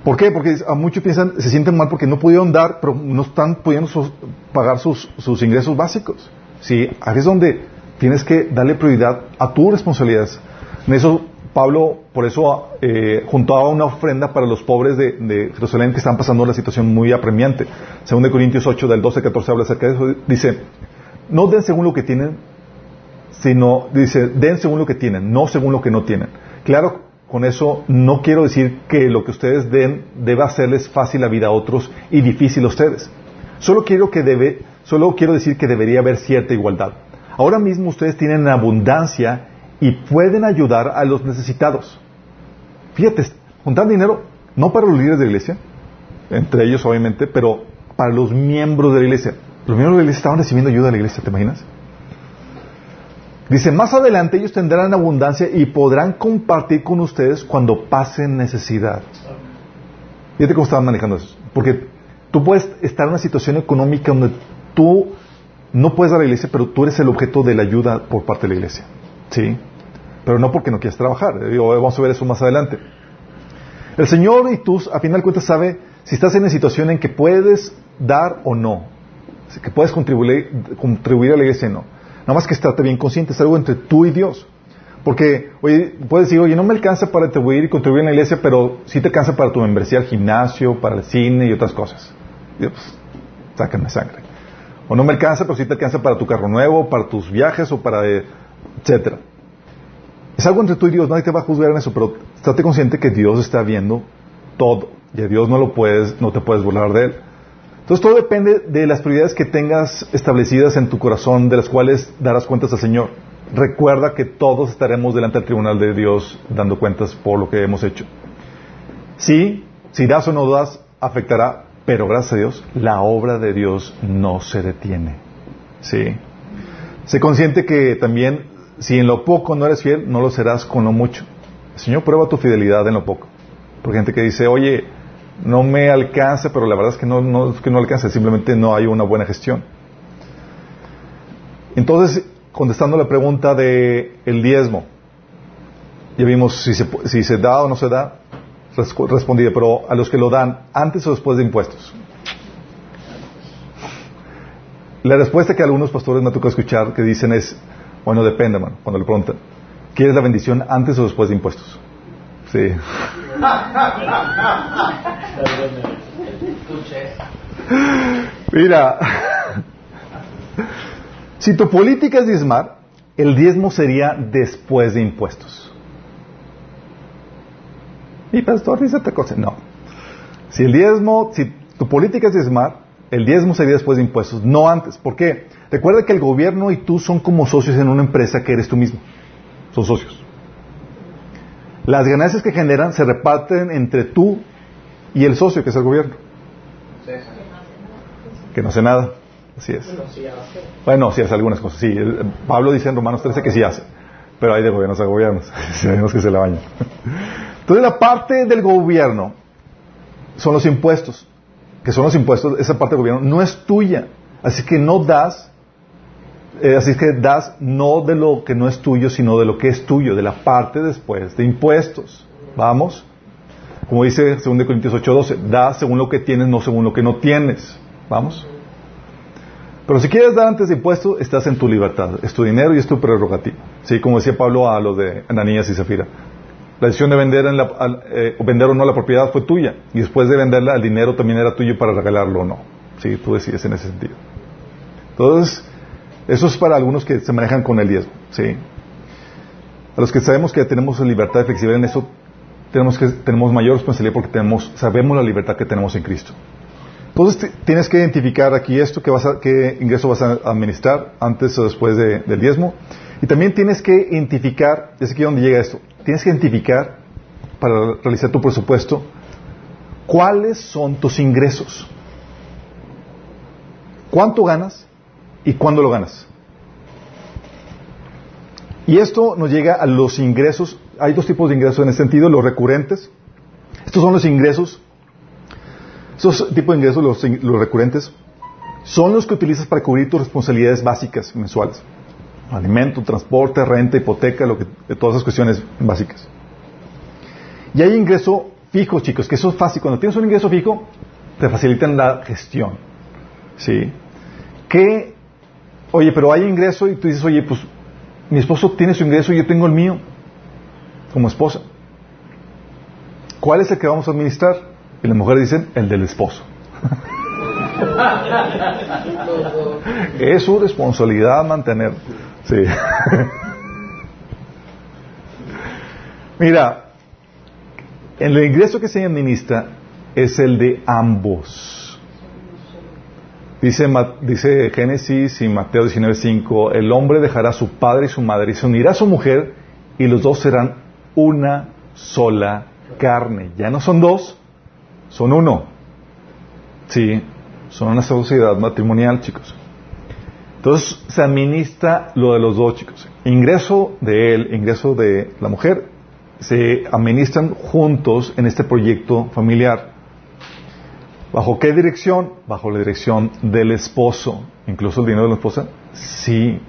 ¿Por qué? Porque a muchos piensan, se sienten mal porque no pudieron dar, pero no están pudiendo pagar sus, sus, ingresos básicos. ¿Sí? Ahí es donde tienes que darle prioridad a tus responsabilidades. En eso, Pablo, por eso, eh, juntaba una ofrenda para los pobres de, de, Jerusalén que están pasando una situación muy apremiante. Según de Corintios 8, del 12 al 14, habla acerca de eso. Dice, no den según lo que tienen, sino, dice, den según lo que tienen, no según lo que no tienen. Claro, con eso no quiero decir que lo que ustedes den deba hacerles fácil la vida a otros y difícil a ustedes. Solo quiero que debe, solo quiero decir que debería haber cierta igualdad. Ahora mismo ustedes tienen abundancia y pueden ayudar a los necesitados. Fíjate, juntar dinero no para los líderes de la iglesia, entre ellos obviamente, pero para los miembros de la iglesia. Los miembros de la iglesia estaban recibiendo ayuda de la iglesia, ¿te imaginas? Dice, más adelante ellos tendrán abundancia y podrán compartir con ustedes cuando pasen necesidad. Fíjate cómo estaban manejando eso. Porque tú puedes estar en una situación económica donde tú no puedes dar a la iglesia, pero tú eres el objeto de la ayuda por parte de la iglesia. ¿Sí? Pero no porque no quieras trabajar. vamos a ver eso más adelante. El Señor y tú, a final de cuentas, sabe si estás en una situación en que puedes dar o no. Que puedes contribuir, contribuir a la iglesia o no. Nada más que estate bien consciente, es algo entre tú y Dios. Porque, oye, puedes decir, oye, no me alcanza para contribuir y contribuir en la iglesia, pero sí te alcanza para tu membresía al gimnasio, para el cine y otras cosas. Dios, pues, sácame sangre. O no me alcanza, pero sí te alcanza para tu carro nuevo, para tus viajes o para, eh, etcétera. Es algo entre tú y Dios, nadie te va a juzgar en eso, pero estate consciente que Dios está viendo todo y a Dios no lo puedes, no te puedes burlar de él. Entonces todo depende de las prioridades que tengas establecidas en tu corazón, de las cuales darás cuentas al Señor. Recuerda que todos estaremos delante del tribunal de Dios dando cuentas por lo que hemos hecho. Sí, si das o no das, afectará, pero gracias a Dios, la obra de Dios no se detiene. Sí. Sé consciente que también, si en lo poco no eres fiel, no lo serás con lo mucho. El Señor prueba tu fidelidad en lo poco. Porque gente que dice, oye, no me alcanza, pero la verdad es que no, es que no alcanza, simplemente no hay una buena gestión. Entonces, contestando la pregunta de el diezmo, ya vimos si se, si se da o no se da, respondí, pero a los que lo dan antes o después de impuestos. La respuesta que algunos pastores me tocado escuchar que dicen es, bueno, depende, man, cuando le preguntan, ¿quieres la bendición antes o después de impuestos? Sí. Mira, si tu política es diezmar, el diezmo sería después de impuestos. Y pastor dice otra cosa. No. Si el diezmo, si tu política es diezmar, el diezmo sería después de impuestos, no antes. ¿Por qué? Recuerda que el gobierno y tú son como socios en una empresa que eres tú mismo. Son socios. Las ganancias que generan se reparten entre tú y el socio, que es el gobierno. Que no hace nada. Así es. Bueno, sí hace algunas cosas. Sí, Pablo dice en Romanos 13 que sí hace. Pero hay de gobiernos a gobiernos. Sabemos que se la bañan. Entonces la parte del gobierno son los impuestos. Que son los impuestos, esa parte del gobierno no es tuya. Así que no das eh, así que das no de lo que no es tuyo, sino de lo que es tuyo, de la parte después de impuestos. ¿Vamos? Como dice 2 Corintios 8:12, das según lo que tienes, no según lo que no tienes. ¿Vamos? Pero si quieres dar antes de impuestos, estás en tu libertad. Es tu dinero y es tu prerrogativa. ¿Sí? Como decía Pablo a los de Ananías y Zafira. La decisión de vender, eh, vender o no la propiedad fue tuya. Y después de venderla, el dinero también era tuyo para regalarlo o no. Sí, tú decides en ese sentido. Entonces, eso es para algunos que se manejan con el diezmo, ¿sí? A los que sabemos que tenemos libertad y flexibilidad en eso, tenemos, que, tenemos mayor responsabilidad porque tenemos, sabemos la libertad que tenemos en Cristo. Entonces tienes que identificar aquí esto, qué ingreso vas a administrar antes o después del diezmo. Y también tienes que identificar, es aquí donde llega esto, tienes que identificar para realizar tu presupuesto, ¿cuáles son tus ingresos? ¿Cuánto ganas y cuándo lo ganas? Y esto nos llega a los ingresos. Hay dos tipos de ingresos en ese sentido, los recurrentes. Estos son los ingresos. Estos tipos de ingresos, los, recurrentes, son los que utilizas para cubrir tus responsabilidades básicas mensuales. Alimento, transporte, renta, hipoteca, lo que, todas esas cuestiones básicas. Y hay ingreso fijo, chicos, que eso es fácil. Cuando tienes un ingreso fijo, te facilitan la gestión. ¿Sí? Que, oye, pero hay ingreso y tú dices, oye, pues mi esposo tiene su ingreso y yo tengo el mío como esposa. ¿Cuál es el que vamos a administrar? Y las mujeres dicen, el del esposo. es su responsabilidad mantener. Sí. Mira, el ingreso que se administra es el de ambos. Dice, dice Génesis y Mateo 19:5, el hombre dejará a su padre y su madre y se unirá a su mujer y los dos serán una sola carne. Ya no son dos, son uno. Sí, son una sociedad matrimonial, chicos. Entonces se administra lo de los dos, chicos. Ingreso de él, ingreso de la mujer, se administran juntos en este proyecto familiar. ¿Bajo qué dirección? Bajo la dirección del esposo. ¿Incluso el dinero de la esposa? Sí.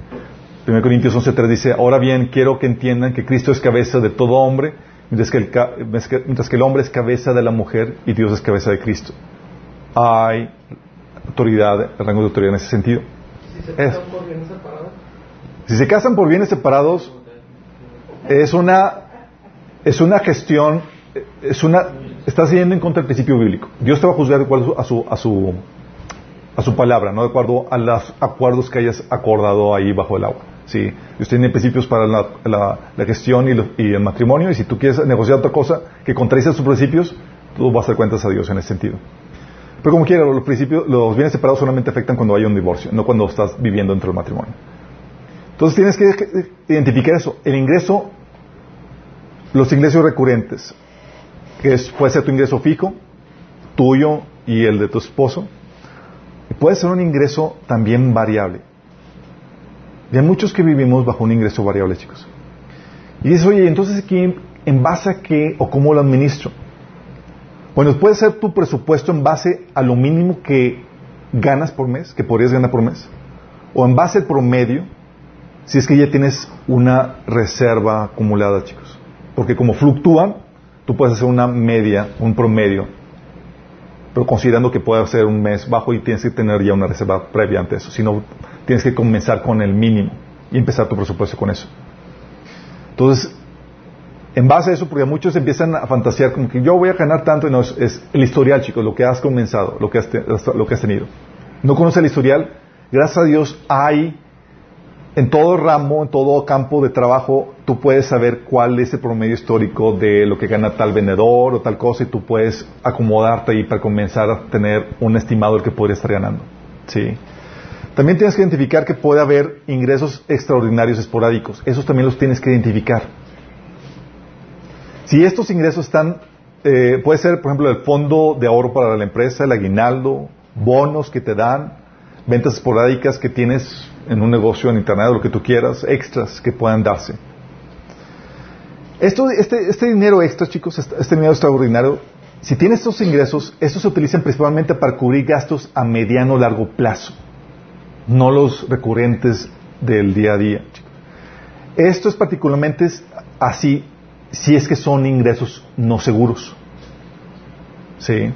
1 Corintios 11.3 dice, ahora bien, quiero que entiendan que Cristo es cabeza de todo hombre, mientras que, el, mientras que el hombre es cabeza de la mujer y Dios es cabeza de Cristo. Hay autoridad, el rango de autoridad en ese sentido.
¿Si se casan por bienes separados?
Si se casan por bienes separados, es una, es una gestión, es una, estás yendo en contra del principio bíblico. Dios te va a juzgar de acuerdo a su, a su, a su palabra, no de acuerdo a los acuerdos que hayas acordado ahí bajo el agua. Sí, Dios tiene principios para la, la, gestión y, y, el matrimonio, y si tú quieres negociar otra cosa que contradice sus principios, tú vas a dar cuentas a Dios en ese sentido. Pero como quiera, los principios, los bienes separados solamente afectan cuando hay un divorcio, no cuando estás viviendo dentro del matrimonio. Entonces tienes que identificar eso. El ingreso, los ingresos recurrentes, que puede ser tu ingreso fijo, tuyo y el de tu esposo, y puede ser un ingreso también variable. Y hay muchos que vivimos bajo un ingreso variable, chicos. Y dices, oye, entonces aquí, ¿en base a qué o cómo lo administro? Bueno, puede ser tu presupuesto en base a lo mínimo que ganas por mes, que podrías ganar por mes, o en base al promedio, si es que ya tienes una reserva acumulada, chicos. Porque como fluctúan, tú puedes hacer una media, un promedio, pero considerando que puede ser un mes bajo y tienes que tener ya una reserva previa ante eso. Si no, tienes que comenzar con el mínimo y empezar tu presupuesto con eso. Entonces, en base a eso, porque muchos empiezan a fantasear como que yo voy a ganar tanto, y no, es, el historial, chicos, lo que has comenzado, lo que has, lo que has tenido. No conoces el historial, gracias a Dios hay en todo ramo, en todo campo de trabajo, tú puedes saber cuál es el promedio histórico de lo que gana tal vendedor o tal cosa y tú puedes acomodarte ahí para comenzar a tener un estimado del que podría estar ganando. ¿Sí? También tienes que identificar que puede haber ingresos extraordinarios esporádicos. Esos también los tienes que identificar. Si estos ingresos están, eh, puede ser, por ejemplo, el fondo de ahorro para la empresa, el aguinaldo, bonos que te dan, ventas esporádicas que tienes en un negocio en internet o lo que tú quieras, extras que puedan darse. Esto, este, este dinero extra, chicos, este, dinero extraordinario, si tienes estos ingresos, estos se utilizan principalmente para cubrir gastos a mediano o largo plazo, no los recurrentes del día a día. Chicos. Esto es particularmente así si es que son ingresos no seguros. ¿Sí?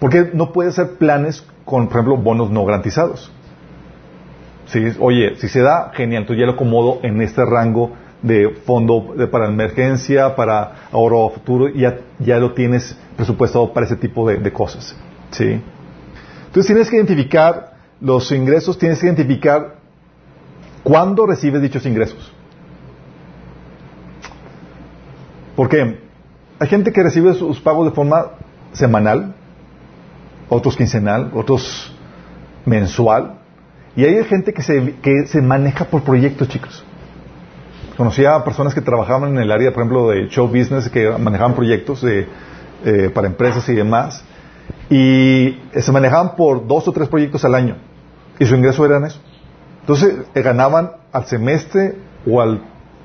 Porque no puede ser planes con, por ejemplo, bonos no garantizados. ¿Sí? Oye, si se da, genial, entonces ya lo acomodo en este rango de fondo para emergencia, para ahorro futuro, ya, ya lo tienes presupuestado para ese tipo de, de cosas. ¿Sí? Entonces tienes que identificar los ingresos, tienes que identificar cuándo recibes dichos ingresos. Porque hay gente que recibe sus pagos de forma semanal, otros quincenal, otros mensual, y hay gente que se, que se maneja por proyectos, chicos. Conocía a personas que trabajaban en el área, por ejemplo, de show business, que manejaban proyectos de, eh, para empresas y demás, y se manejaban por dos o tres proyectos al año, y su ingreso era eso. Entonces, eh, ganaban al semestre o al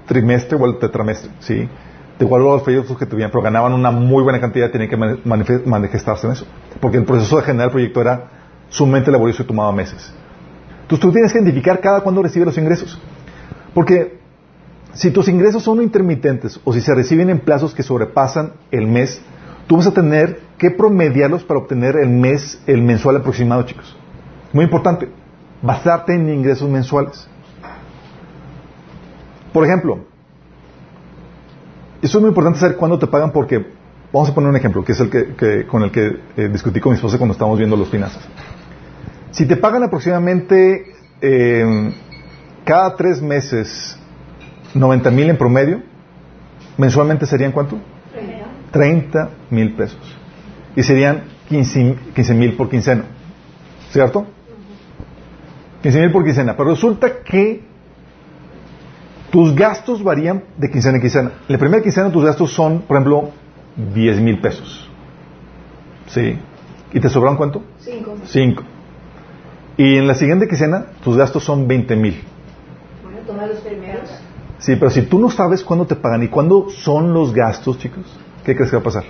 trimestre o al tetramestre, ¿sí? De igual los proyectos que tenían, pero ganaban una muy buena cantidad tenían que manifestarse en eso. Porque el proceso de generar el proyecto era sumamente laborioso y tomaba meses. Entonces tú tienes que identificar cada cuándo recibe los ingresos. Porque si tus ingresos son intermitentes o si se reciben en plazos que sobrepasan el mes, tú vas a tener que promediarlos para obtener el mes, el mensual aproximado, chicos. Muy importante, basarte en ingresos mensuales. Por ejemplo, eso es muy importante saber cuándo te pagan porque, vamos a poner un ejemplo, que es el que, con el que eh, discutí con mi esposa cuando estábamos viendo los finanzas. Si te pagan aproximadamente eh, cada tres meses 90 mil en promedio, mensualmente serían cuánto? 30 mil pesos. Y serían 15 mil por quincena. ¿Cierto? 15 mil por quincena. Pero resulta que tus gastos varían de quincena en quincena. En la primera quincena tus gastos son, por ejemplo, 10 mil pesos. ¿Sí? ¿Y te sobran cuánto?
5.
5. Y en la siguiente quincena tus gastos son 20 mil.
Bueno, toma los primeros.
Sí, pero si tú no sabes cuándo te pagan y cuándo son los gastos, chicos, ¿qué crees que va a pasar?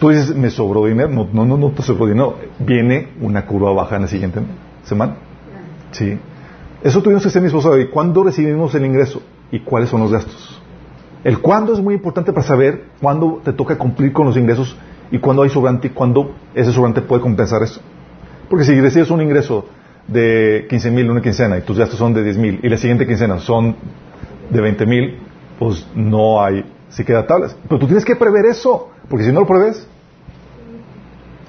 Tú dices, me sobró dinero. No, no, no, no te sobró dinero. Viene una curva baja en la siguiente semana. Sí. Eso tuvimos que hacer mi hoy. ¿Cuándo recibimos el ingreso? ¿Y cuáles son los gastos? El cuándo es muy importante para saber cuándo te toca cumplir con los ingresos y cuándo hay sobrante y cuándo ese sobrante puede compensar eso. Porque si recibes un ingreso de 15 mil una quincena y tus gastos son de 10 mil y la siguiente quincena son de 20 mil, pues no hay, si queda tablas. Pero tú tienes que prever eso, porque si no lo preves,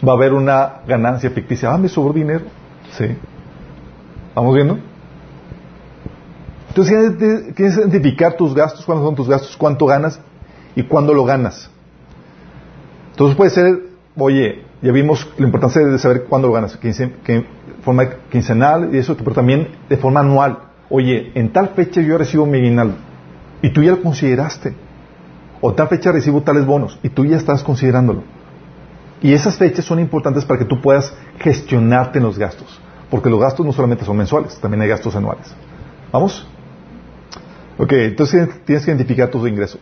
va a haber una ganancia ficticia. Ah, me sobró dinero. Sí. ¿Vamos viendo? Entonces tienes que identificar tus gastos, cuándo son tus gastos, cuánto ganas y cuándo lo ganas. Entonces puede ser, oye, ya vimos la importancia de saber cuándo lo ganas, que forma quincenal y eso, pero también de forma anual. Oye, en tal fecha yo recibo mi aguinaldo y tú ya lo consideraste. O tal fecha recibo tales bonos y tú ya estás considerándolo. Y esas fechas son importantes para que tú puedas gestionarte en los gastos. Porque los gastos no solamente son mensuales, también hay gastos anuales. ¿Vamos? Ok, entonces tienes que identificar tus ingresos.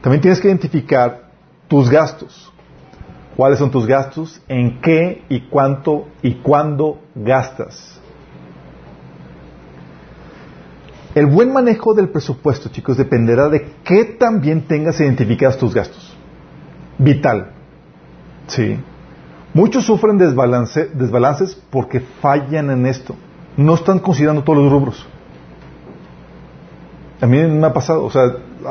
También tienes que identificar tus gastos cuáles son tus gastos, en qué y cuánto y cuándo gastas. El buen manejo del presupuesto, chicos, dependerá de qué también tengas identificados tus gastos. Vital. Sí. Muchos sufren desbalance, desbalances porque fallan en esto. No están considerando todos los rubros. A mí me ha pasado, o sea,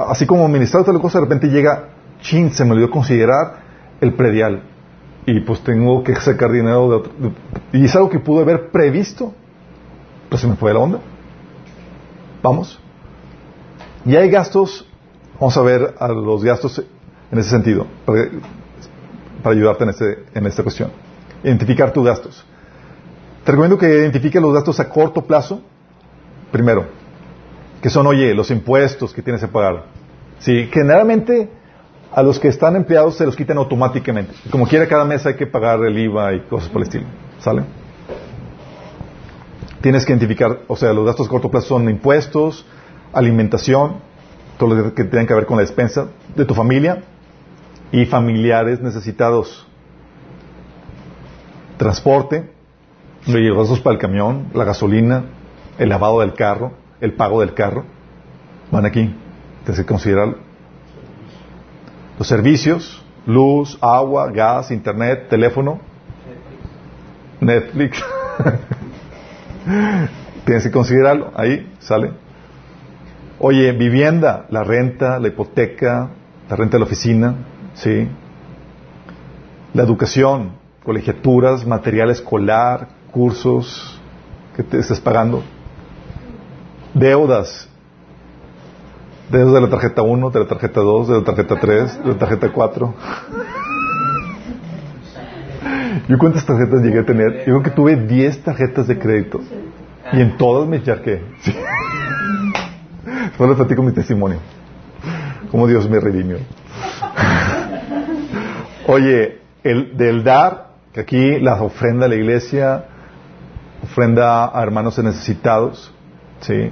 así como administrar otra cosa, de repente llega, chin, se me olvidó considerar el predial. Y pues tengo que sacar dinero de otro. y es algo que pude haber previsto. Pues se me fue la onda. Vamos. Y hay gastos, vamos a ver a los gastos en ese sentido, para, ayudarte en, este, en esta cuestión. Identificar tus gastos. Te recomiendo que identifiques los gastos a corto plazo, primero, que son, oye, los impuestos que tienes que pagar. Sí, generalmente a los que están empleados se los quitan automáticamente. Como quiera, cada mes hay que pagar el IVA y cosas por el estilo. ¿Sale? Tienes que identificar, o sea, los gastos a corto plazo son impuestos, alimentación, todo lo que tenga que ver con la despensa de tu familia y familiares necesitados. Transporte, los gastos para el camión, la gasolina, el lavado del carro, el pago del carro. Van aquí. Tienes que considerarlo los servicios, luz, agua, gas, internet, teléfono, Netflix. Tienes que considerarlo, ahí sale. Oye, vivienda, la renta, la hipoteca, la renta de la oficina, ¿sí? La educación, colegiaturas, material escolar, cursos que te estés pagando. Deudas, de la tarjeta 1, de la tarjeta 2, de la tarjeta 3, de la tarjeta 4. ¿Yo cuántas tarjetas llegué a tener? Yo creo que tuve 10 tarjetas de crédito. Y en todas me charqué. No le platico mi testimonio. Cómo Dios me redimió. Oye, el del dar, que aquí la ofrenda a la iglesia, ofrenda a hermanos necesitados, ¿sí?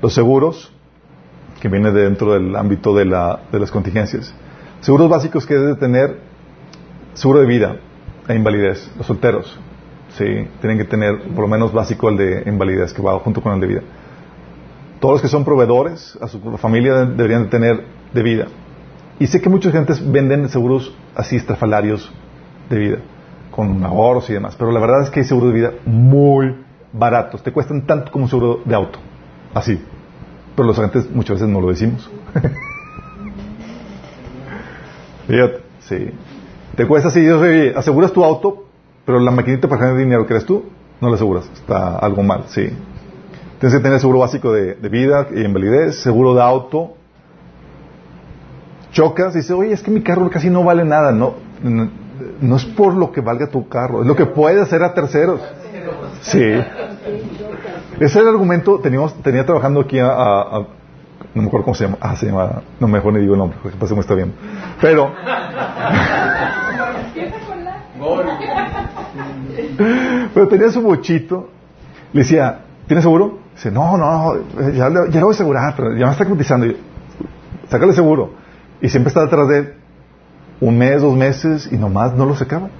Los seguros, que viene dentro del ámbito de, la, de las contingencias. Seguros básicos que debe tener seguro de vida e invalidez, los solteros. Sí, tienen que tener por lo menos básico el de invalidez, que va junto con el de vida. Todos los que son proveedores a su familia deberían de tener de vida. Y sé que muchas gentes venden seguros así estrafalarios de vida, con ahorros y demás, pero la verdad es que hay seguros de vida muy baratos, te cuestan tanto como un seguro de auto, así. Pero los agentes muchas veces no lo decimos. Fíjate, sí. Te cuesta así, aseguras tu auto, pero la maquinita para ganar dinero que eres tú, no la aseguras. Está algo mal, sí. Tienes que tener seguro básico de, vida y invalidez, seguro de auto. Chocas y dices, oye, es que mi carro casi no vale nada. No, no, es por lo que valga tu carro, es lo que puede hacer a terceros. Sí. Ese era el argumento, teníamos, tenía trabajando aquí a, no me acuerdo cómo se llama, ah, se llama, no mejor ni digo el nombre, porque pasa está bien. Pero, pero tenía su bochito, le decía, ¿tienes seguro? Dice, no, no, ya, lo voy a asegurar, pero ya me está cotizando. Sácale seguro. Y siempre estaba detrás de él, un mes, dos meses, y nomás no lo sacaba.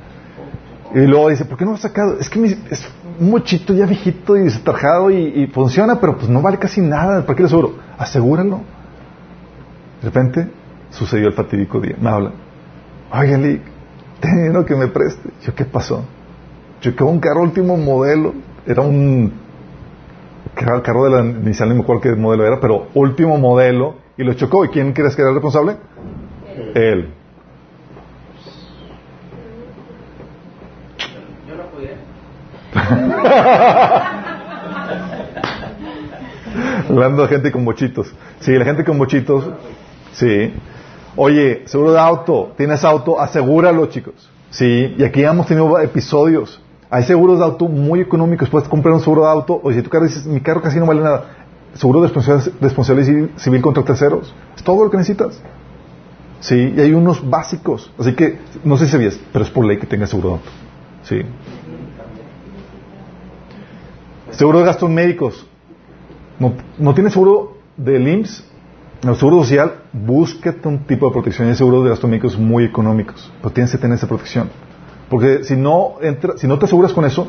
Y luego dice, ¿por qué no lo has sacado? Es que es un mochito ya viejito y destarjado y, funciona, pero pues no vale casi nada. ¿Para qué le seguro? Asegúralo. De repente sucedió el fatídico día. Me habla. Oye, Lick, tengo que me preste. Yo, ¿qué pasó? Chocó un carro último modelo. Era un el carro de la inicial, no me acuerdo qué modelo era, pero último modelo, y lo chocó. ¿Y quién crees que era el responsable? Él. Yo Hablando de gente con bochitos. Sí, la gente con bochitos. Sí. Oye, seguro de auto. ¿Tienes auto? Asegúralo, chicos. Sí. Y aquí hemos tenido episodios hay seguros de auto muy económicos. Puedes comprar un seguro de auto. O si tu carro dices, mi carro casi no vale nada. Seguro de responsabilidad civil contra terceros. Es todo lo que necesitas. Sí, y hay unos básicos. Así que, no sé si sabías, pero es por ley que tengas seguro de auto. Sí. Seguro de gastos médicos. No, no tienes seguro del IMSS, el seguro social, búsquete un tipo de protección. Hay seguros de gastos médicos muy económicos, pero tienes que tener esa protección. Porque si no, entra, si no te aseguras con eso,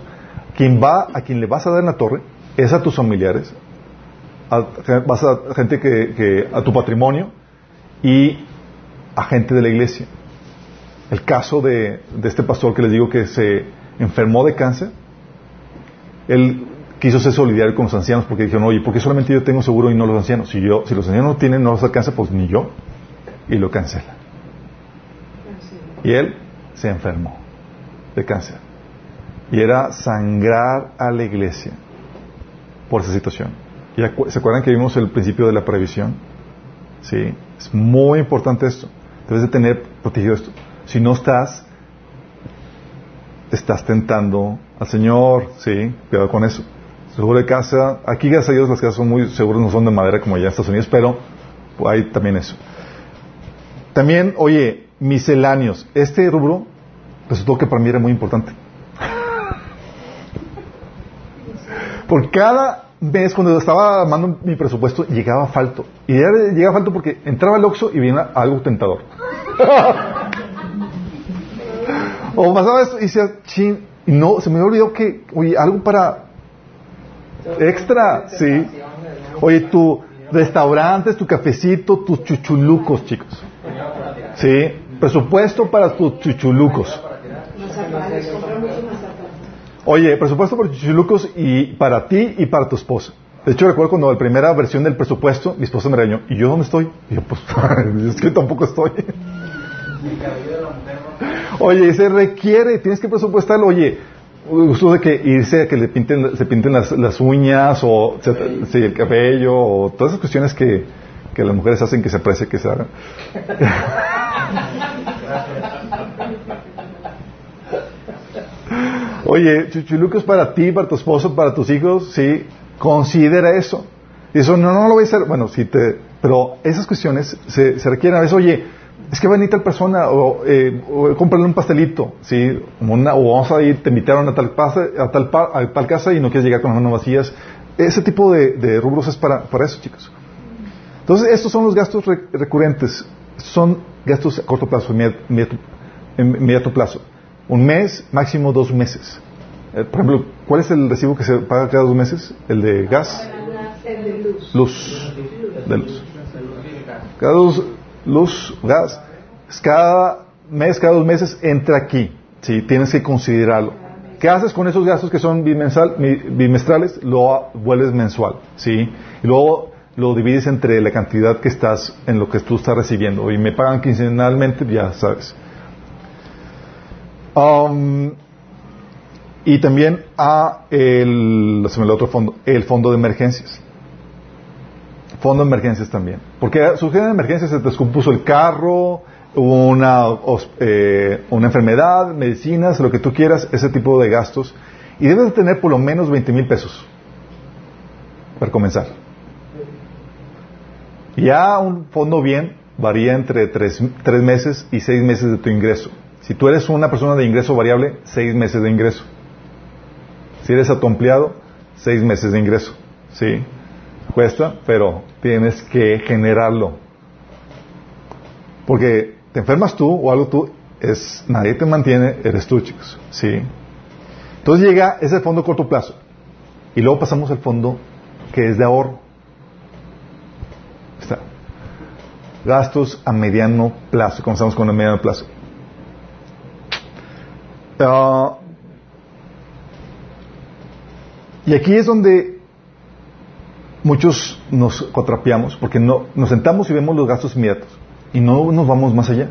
quien va, a quien le vas a dar en la torre es a tus familiares, a, vas a gente que, a tu patrimonio y a gente de la iglesia. El caso de, este pastor que les digo que se enfermó de cáncer, él quiso ser solidario con los ancianos porque dijeron, oye, ¿por qué solamente yo tengo seguro y no los ancianos? Si, yo, si los ancianos no tienen, no los alcanza, pues ni yo. Y lo cancela. Y él se enfermó de cáncer. Y era sangrar a la iglesia por esa situación. ¿Y ¿Se acuerdan que vimos el principio de la previsión? Sí, es muy importante esto. Debes de tener protegido esto. Si no estás, estás tentando al Señor, sí, cuidado con eso. Seguro de casa, aquí gracias a Dios las casas son muy seguras, no son de madera como allá en Estados Unidos, pero hay también eso. También, oye, misceláneos. Este rubro resultó que para mí era muy importante. Por cada vez cuando estaba armando mi presupuesto, llegaba falto. Y llegaba falto porque entraba el Oxxo y venía algo tentador. o pasaba esto y decía, chin, y no, se me olvidó que, oye, algo para extra, sí. Oye, tu restaurantes, tu cafecito, tus chuchulucos, chicos. Sí, presupuesto para tus chuchulucos. Oye, presupuesto para chichilucos y para ti y para tu esposa. De hecho, recuerdo cuando la primera versión del presupuesto, mi esposa me regañó, ¿y yo dónde estoy? Y yo, pues, es que tampoco estoy. Oye, se requiere, tienes que presupuestarlo, oye, gusto de que irse a que le pinten, se pinten las, las uñas o el cabello o todas esas cuestiones que, que las mujeres hacen que se aprecie que se hagan. Oye, chuchulucos para ti, para tu esposo, para tus hijos, sí, considera eso. Y eso no, no lo voy a hacer. Bueno, si te, pero esas cuestiones se, se requieren a veces, oye, es que va a venir tal persona, o, eh, o cómprale un pastelito, ¿sí? Una, o vamos a ir, te invitaron a tal, a, tal, pa- a tal casa y no quieres llegar con las manos vacías. Ese tipo de, de rubros es para, para eso, chicos. Entonces, estos son los gastos re- recurrentes. Son gastos a corto plazo, inmediato- inmediato plazo. Un mes, máximo dos meses. Eh, por ejemplo, ¿cuál es el recibo que se paga cada dos meses? ¿El de gas?
El de luz.
Luz. De luz. Cada dos, luz, gas. Cada mes, cada dos meses entra aquí. ¿sí? Tienes que considerarlo. ¿Qué haces con esos gastos que son bimensal- bimestrales? Lo vuelves mensual. ¿sí? Y luego lo divides entre la cantidad que estás, en lo que tú estás recibiendo. Y me pagan quincenalmente, ya sabes. Um, y también a el, se me olvidó otro fondo, el fondo de emergencias. Fondo de emergencias también. Porque surgen emergencias, se descompuso el carro, una, eh, una enfermedad, medicinas, lo que tú quieras, ese tipo de gastos. Y debes de tener por lo menos 20 mil pesos para comenzar. Ya un fondo bien varía entre tres, tres meses y seis meses de tu ingreso. Si tú eres una persona de ingreso variable, seis meses de ingreso. Si eres autoempleado, seis meses de ingreso. ¿Sí? Cuesta, pero tienes que generarlo. Porque te enfermas tú o algo tú, es, nadie te mantiene, eres tú, chicos. ¿Sí? Entonces llega ese fondo a corto plazo. Y luego pasamos al fondo que es de ahorro. Está. Gastos a mediano plazo. Comenzamos con el mediano plazo. Ah, y aquí es donde muchos nos contrapiamos porque no, nos sentamos y vemos los gastos inmediatos y no nos vamos más allá.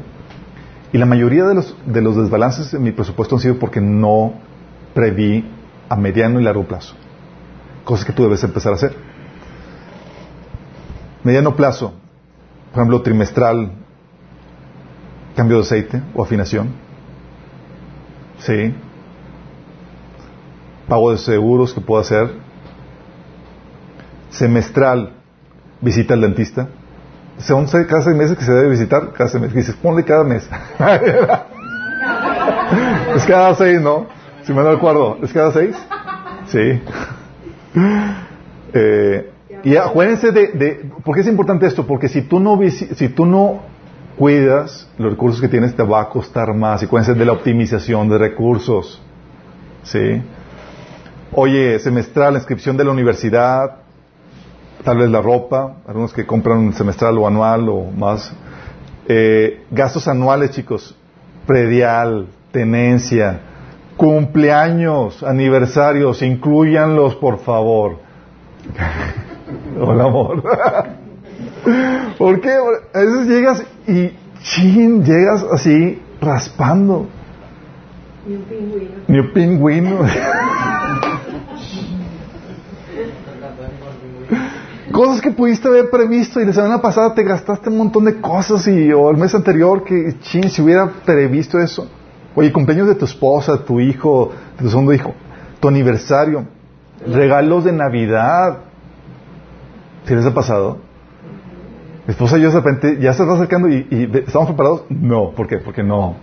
Y la mayoría de los, de los desbalances en mi presupuesto han sido porque no preví a mediano y largo plazo. Cosas que tú debes empezar a hacer. Mediano plazo, por ejemplo, trimestral, cambio de aceite o afinación. Sí. Pago de seguros que puedo hacer. Semestral, visita al dentista. Son cada seis meses que se debe visitar, cada seis meses. Dices, ponle cada mes. es cada seis, ¿no? Si me no acuerdo, ¿es cada seis? Sí. Eh, y acuérdense de, de, ¿por qué es importante esto? Porque si tú no, si tú no cuidas los recursos que tienes, te va a costar más. Y acuérdense de la optimización de recursos. ¿Sí? Oye, semestral, la inscripción de la universidad, tal vez la ropa, algunos que compran semestral o anual o más. Eh, gastos anuales, chicos, predial, tenencia, cumpleaños, aniversarios, incluyanlos, por favor. Hola, amor. ¿Por qué? A veces llegas y, chin, llegas así, raspando.
Un pingüino.
Ni un pingüino. cosas que pudiste haber previsto y la semana pasada te gastaste un montón de cosas y o el mes anterior que chin si hubiera previsto eso. Oye cumpleaños de tu esposa tu hijo de tu segundo hijo tu aniversario regalos de navidad. ¿si les ha pasado? mi esposa y yo de repente ya se va acercando y, y estamos preparados no ¿por qué? porque no.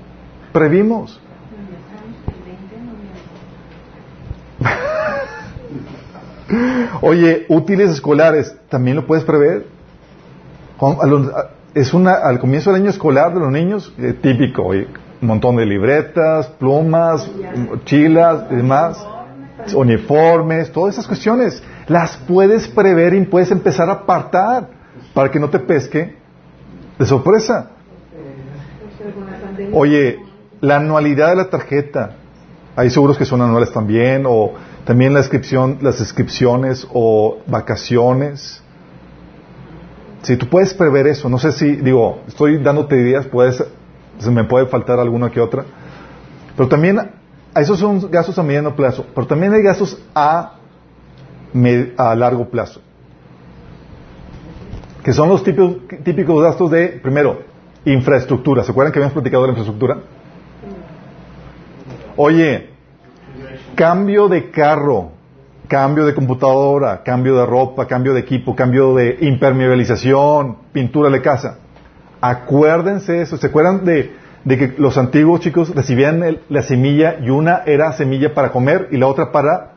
Previmos Oye, útiles escolares, ¿también lo puedes prever? Es una, al comienzo del año escolar de los niños, eh, típico, un montón de libretas, plumas, mochilas y demás, uniformes, todas esas cuestiones, las puedes prever y puedes empezar a apartar para que no te pesque de sorpresa. Oye, la anualidad de la tarjeta. Hay seguros que son anuales también, o también la inscripción, las inscripciones o vacaciones. Si tú puedes prever eso, no sé si, digo, estoy dándote ideas, puedes, se me puede faltar alguna que otra. Pero también, esos son gastos a mediano plazo, pero también hay gastos a, a largo plazo. Que son los típicos, típicos gastos de, primero, infraestructura. ¿Se acuerdan que habíamos platicado de la infraestructura? Oye, cambio de carro. cambio de computadora, cambio de ropa, cambio de equipo, cambio de impermeabilización, pintura de casa. Acuérdense eso. ¿Se acuerdan de, que los antiguos chicos recibían el- la semilla y una era semilla para comer y la otra para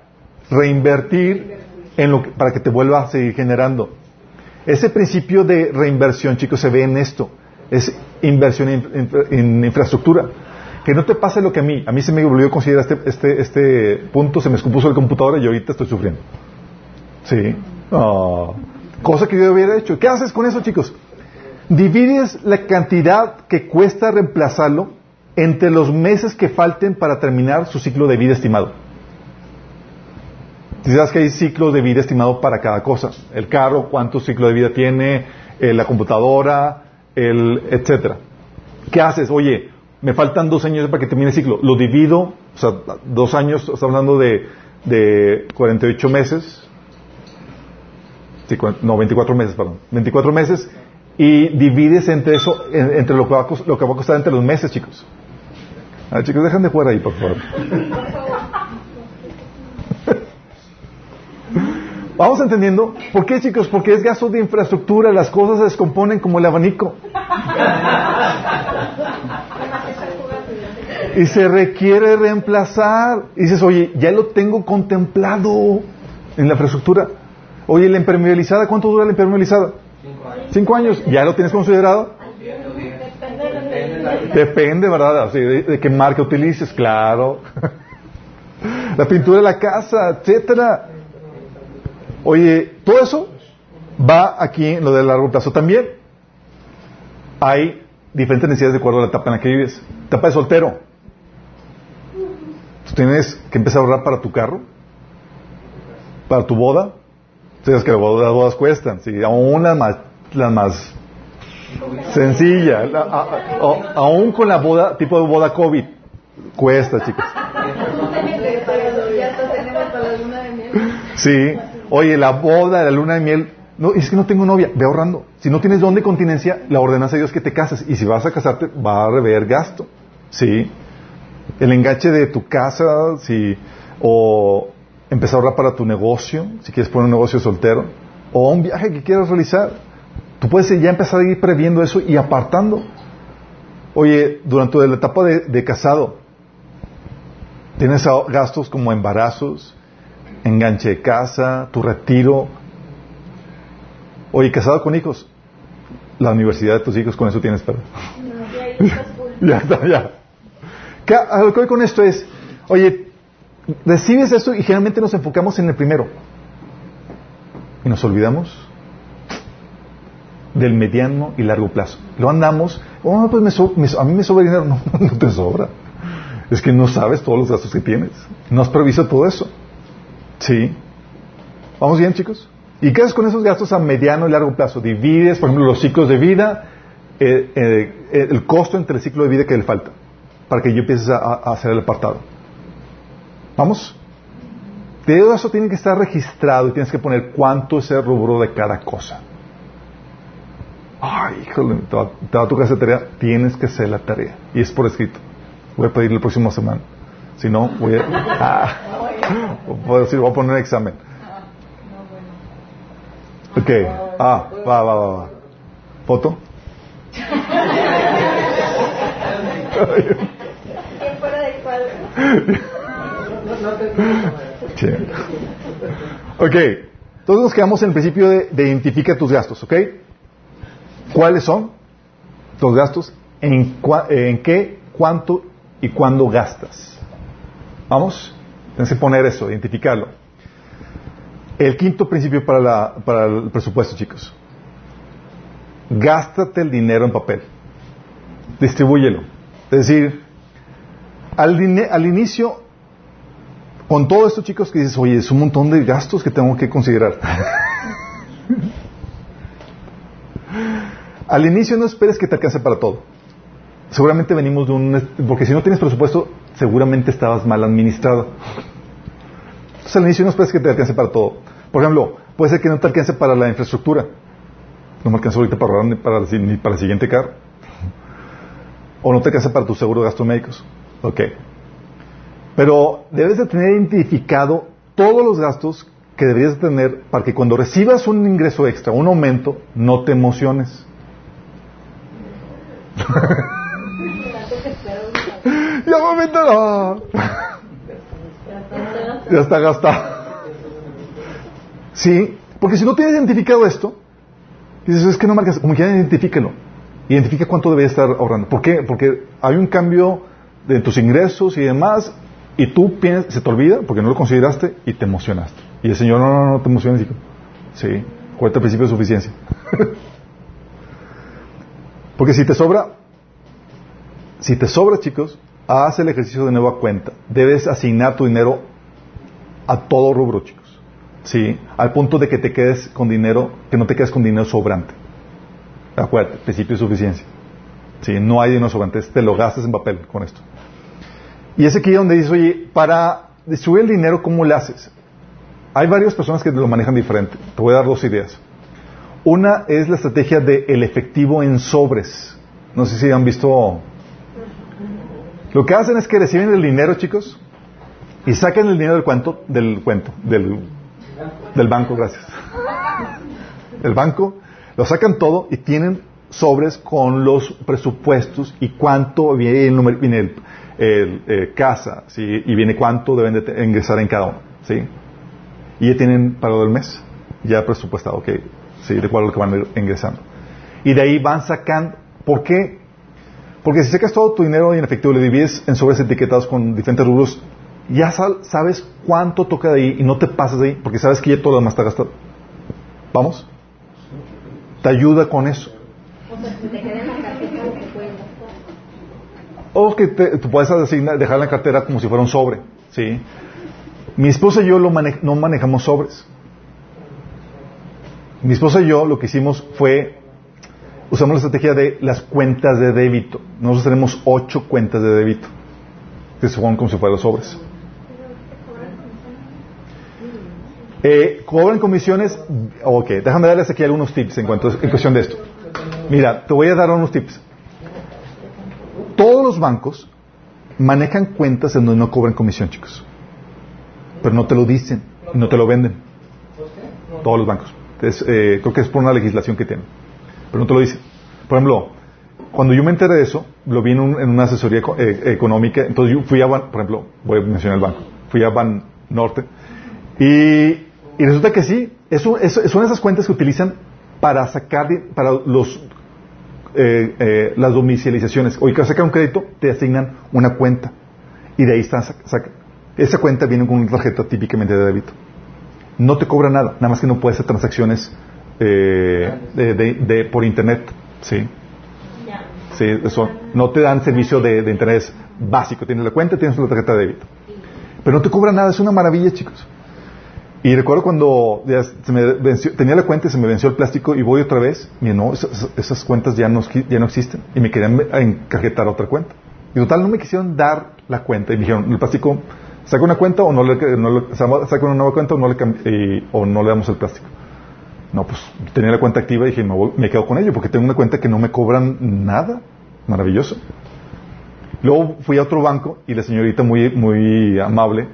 reinvertir en lo que- para que te vuelva a seguir generando? Ese principio de reinversión, chicos, se ve en esto. Es inversión en- en infraestructura. Que no te pase lo que a mí. A mí se me volvió a considerar este, este, este punto, se me escompuso el computador y ahorita estoy sufriendo. Sí. Ah. cosa que yo hubiera hecho. ¿Qué haces con eso, chicos? Divides la cantidad que cuesta reemplazarlo entre los meses que falten para terminar su ciclo de vida estimado. Si sabes que hay ciclos de vida estimado para cada cosa. El carro, cuánto ciclo de vida tiene, eh, la computadora, el, etcétera. ¿Qué haces? Oye, me faltan dos años para que termine el ciclo. Lo divido, o sea, dos años, estamos hablando de, de 48 meses. No, 24 meses, perdón. 24 meses y divides entre eso, en- entre lo que, va a, lo que va a costar entre los meses, chicos. Chicos, dejan de jugar ahí, por favor. Vamos entendiendo. ¿Por qué, chicos? Porque es gasto de infraestructura. Las cosas se descomponen como el abanico. Y se requiere reemplazar. Y dices, oye, ya lo tengo contemplado en la infraestructura. Oye, la impermeabilizada, ¿cuánto dura la impermeabilizada? Cinco años. ¿Ya lo tienes considerado? Depende, ¿verdad? Así, de, de qué marca utilices, claro. la pintura de la casa, etcétera. Oye, todo eso va aquí en lo de largo plazo también. Hay diferentes necesidades de acuerdo a la etapa en la que vives. Etapa de soltero. Tienes que empezar a ahorrar para tu carro, para tu boda. Sabes que las bodas, cuestan, sí, aún las más, las más sencillas, la- aún con la boda, tipo de boda COVID, cuesta,
la de miel.
Sí. Oye, la boda, la luna de miel. No, es que no tengo novia. Ve ahorrando. Si no tienes don de continencia, la ordenas a Dios que te cases. Y si vas a casarte, va a rever gasto. Sí. El enganche de tu casa, sí. O empezar a ahorrar para tu negocio, si quieres poner un negocio soltero. O un viaje que quieras realizar. Tú puedes ya empezar a ir previendo eso y apartando. Oye, durante la etapa de, de casado, tienes gastos como embarazos, enganche de casa, tu retiro. Oye, casado con hijos, la universidad de tus hijos, con eso tienes para. ya está, ya. ¿Qué- a lo que voy con esto es, oye, recibes esto y generalmente nos enfocamos en el primero. Y nos olvidamos del mediano y largo plazo. Lo andamos, oh, pues a mí me sobra dinero. No, no te sobra. Es que no sabes todos los gastos que tienes. No has previsto todo eso. Sí. ¿Vamos bien, chicos? ¿Y qué haces con esos gastos a mediano y largo plazo? Divides, por ejemplo, los ciclos de vida, eh, eh, el costo entre el ciclo de vida que le falta, para que yo empieces a, a hacer el apartado. ¿Vamos? Todo eso tiene que estar registrado y tienes que poner cuánto es el rubro de cada cosa. Ay, híjole, te va, te va a tocar esa tarea. Tienes que hacer la tarea. Y es por escrito. Voy a pedirle la próxima semana. Si no, voy a... Ah, decir, voy a poner un examen. Ok. Ah, va, va, va. va. ¿Foto?
¿Quién fuera de cuadro?
Sí. Ok. Entonces nos quedamos en el principio de, de identifica tus gastos, ¿ok? ¿Cuáles son tus gastos? ¿En, cua- en qué, cuánto y cuándo gastas? ¿Vamos? Tienes que poner eso, identificarlo. El quinto principio para, la- para el presupuesto, chicos. Gástate el dinero en papel. Distribúyelo. Es decir, al, inicio, con todo esto, chicos, que dices, oye, es un montón de gastos que tengo que considerar. al inicio no esperes que te alcance para todo. Seguramente venimos de un... Porque si no tienes presupuesto, seguramente estabas mal administrado. Entonces al inicio no esperes que te alcance para todo. Por ejemplo, puede ser que no te alcance para la infraestructura. No me alcanzó ahorita para ahorrar ni para, ni para el siguiente carro. O no te alcance para tu seguro de gastos médicos. Ok. Pero debes de tener identificado todos los gastos que deberías tener para que cuando recibas un ingreso extra, un aumento, no te emociones. ya me ya está gastado. Sí, porque si no tienes identificado esto, dices, es que no marcas, como quieran, identifíquelo. Identifica cuánto deberías estar ahorrando. ¿Por qué? Porque hay un cambio de tus ingresos y demás, y tú piensas, se te olvida porque no lo consideraste y te emocionaste. Y el Señor, no, no, no te emociones. Dijo, sí, cuenta principio de suficiencia. porque si te sobra, si te sobra, chicos, haz el ejercicio de nueva cuenta. Debes asignar tu dinero a todo rubro, chicos. Sí, al punto de que te quedes con dinero, que no te quedes con dinero sobrante. Acuérdate, principio de suficiencia. Sí, no hay dinero te lo gastas en papel con esto. Y es aquí donde dice, oye, para distribuir el dinero, ¿cómo lo haces? Hay varias personas que lo manejan diferente. Te voy a dar dos ideas. Una es la estrategia del el efectivo en sobres. No sé si han visto. Lo que hacen es que reciben el dinero, chicos, y sacan el dinero del cuento, del cuento, del, del banco, gracias. El banco, lo sacan todo y tienen sobres con los presupuestos y cuánto viene el, viene el, eh, casa, ¿sí? y viene cuánto deben de ingresar en cada uno, ¿sí? Y ya tienen para el mes, ya presupuestado, ok, ¿sí? De acuerdo a lo que van ingresando. Y de ahí van sacando, ¿por qué? Porque si sacas todo tu dinero en efectivo, le divides en sobres etiquetados con diferentes rubros, ya sabes cuánto toca de ahí y no te pasas de ahí, porque sabes que ya todo lo demás está gastado. ¿Vamos? Te ayuda con eso. O que te, tú puedes asignar, dejar la cartera como si fuera un sobre. ¿sí? Mi esposa y yo lo no manejamos sobres. Mi esposa y yo lo que hicimos fue, usamos la estrategia de las cuentas de débito. Nosotros tenemos ocho cuentas de débito, que son como si fueran sobres. Eh, ¿Cobran comisiones? Ok, déjame darles aquí algunos tips en, cuanto, en cuestión de esto. Mira, te voy a dar unos tips. Todos los bancos manejan cuentas en donde no cobran comisión, chicos. Pero no te lo dicen, no te lo venden. Todos los bancos. Eh, creo que es por una legislación que tienen. Pero no te lo dicen. Por ejemplo, cuando yo me enteré de eso, lo vi en, una asesoría eh, económica. Entonces yo fui a Ban, por ejemplo, voy a mencionar el banco. Fui a Ban Norte. Y y resulta que sí, eso, son esas cuentas que utilizan para sacar, para los, eh, eh, las domiciliaciones. Hoy que sacar un crédito, te asignan una cuenta. Y de ahí están, esa cuenta viene con una tarjeta típicamente de débito. No te cobra nada, nada más que no puedes hacer transacciones eh, de, por internet. Sí. Sí, eso. No te dan servicio de, de interés básico. Tienes la cuenta, tienes la tarjeta de débito. Pero no te cobra nada, es una maravilla, chicos. Y recuerdo cuando tenía la cuenta y se me venció el plástico y voy otra vez, y no, esas, cuentas ya no, ya no existen. Y me querían encajetar otra cuenta. Y total, no me quisieron dar la cuenta. Y me dijeron, el plástico, saca una cuenta o no le, saca una nueva cuenta o no le, o no le damos el plástico. No, pues tenía la cuenta activa y dije, me, me quedo con ello porque tengo una cuenta que no me cobran nada. Maravilloso. Luego fui a otro banco y la señorita muy, muy amable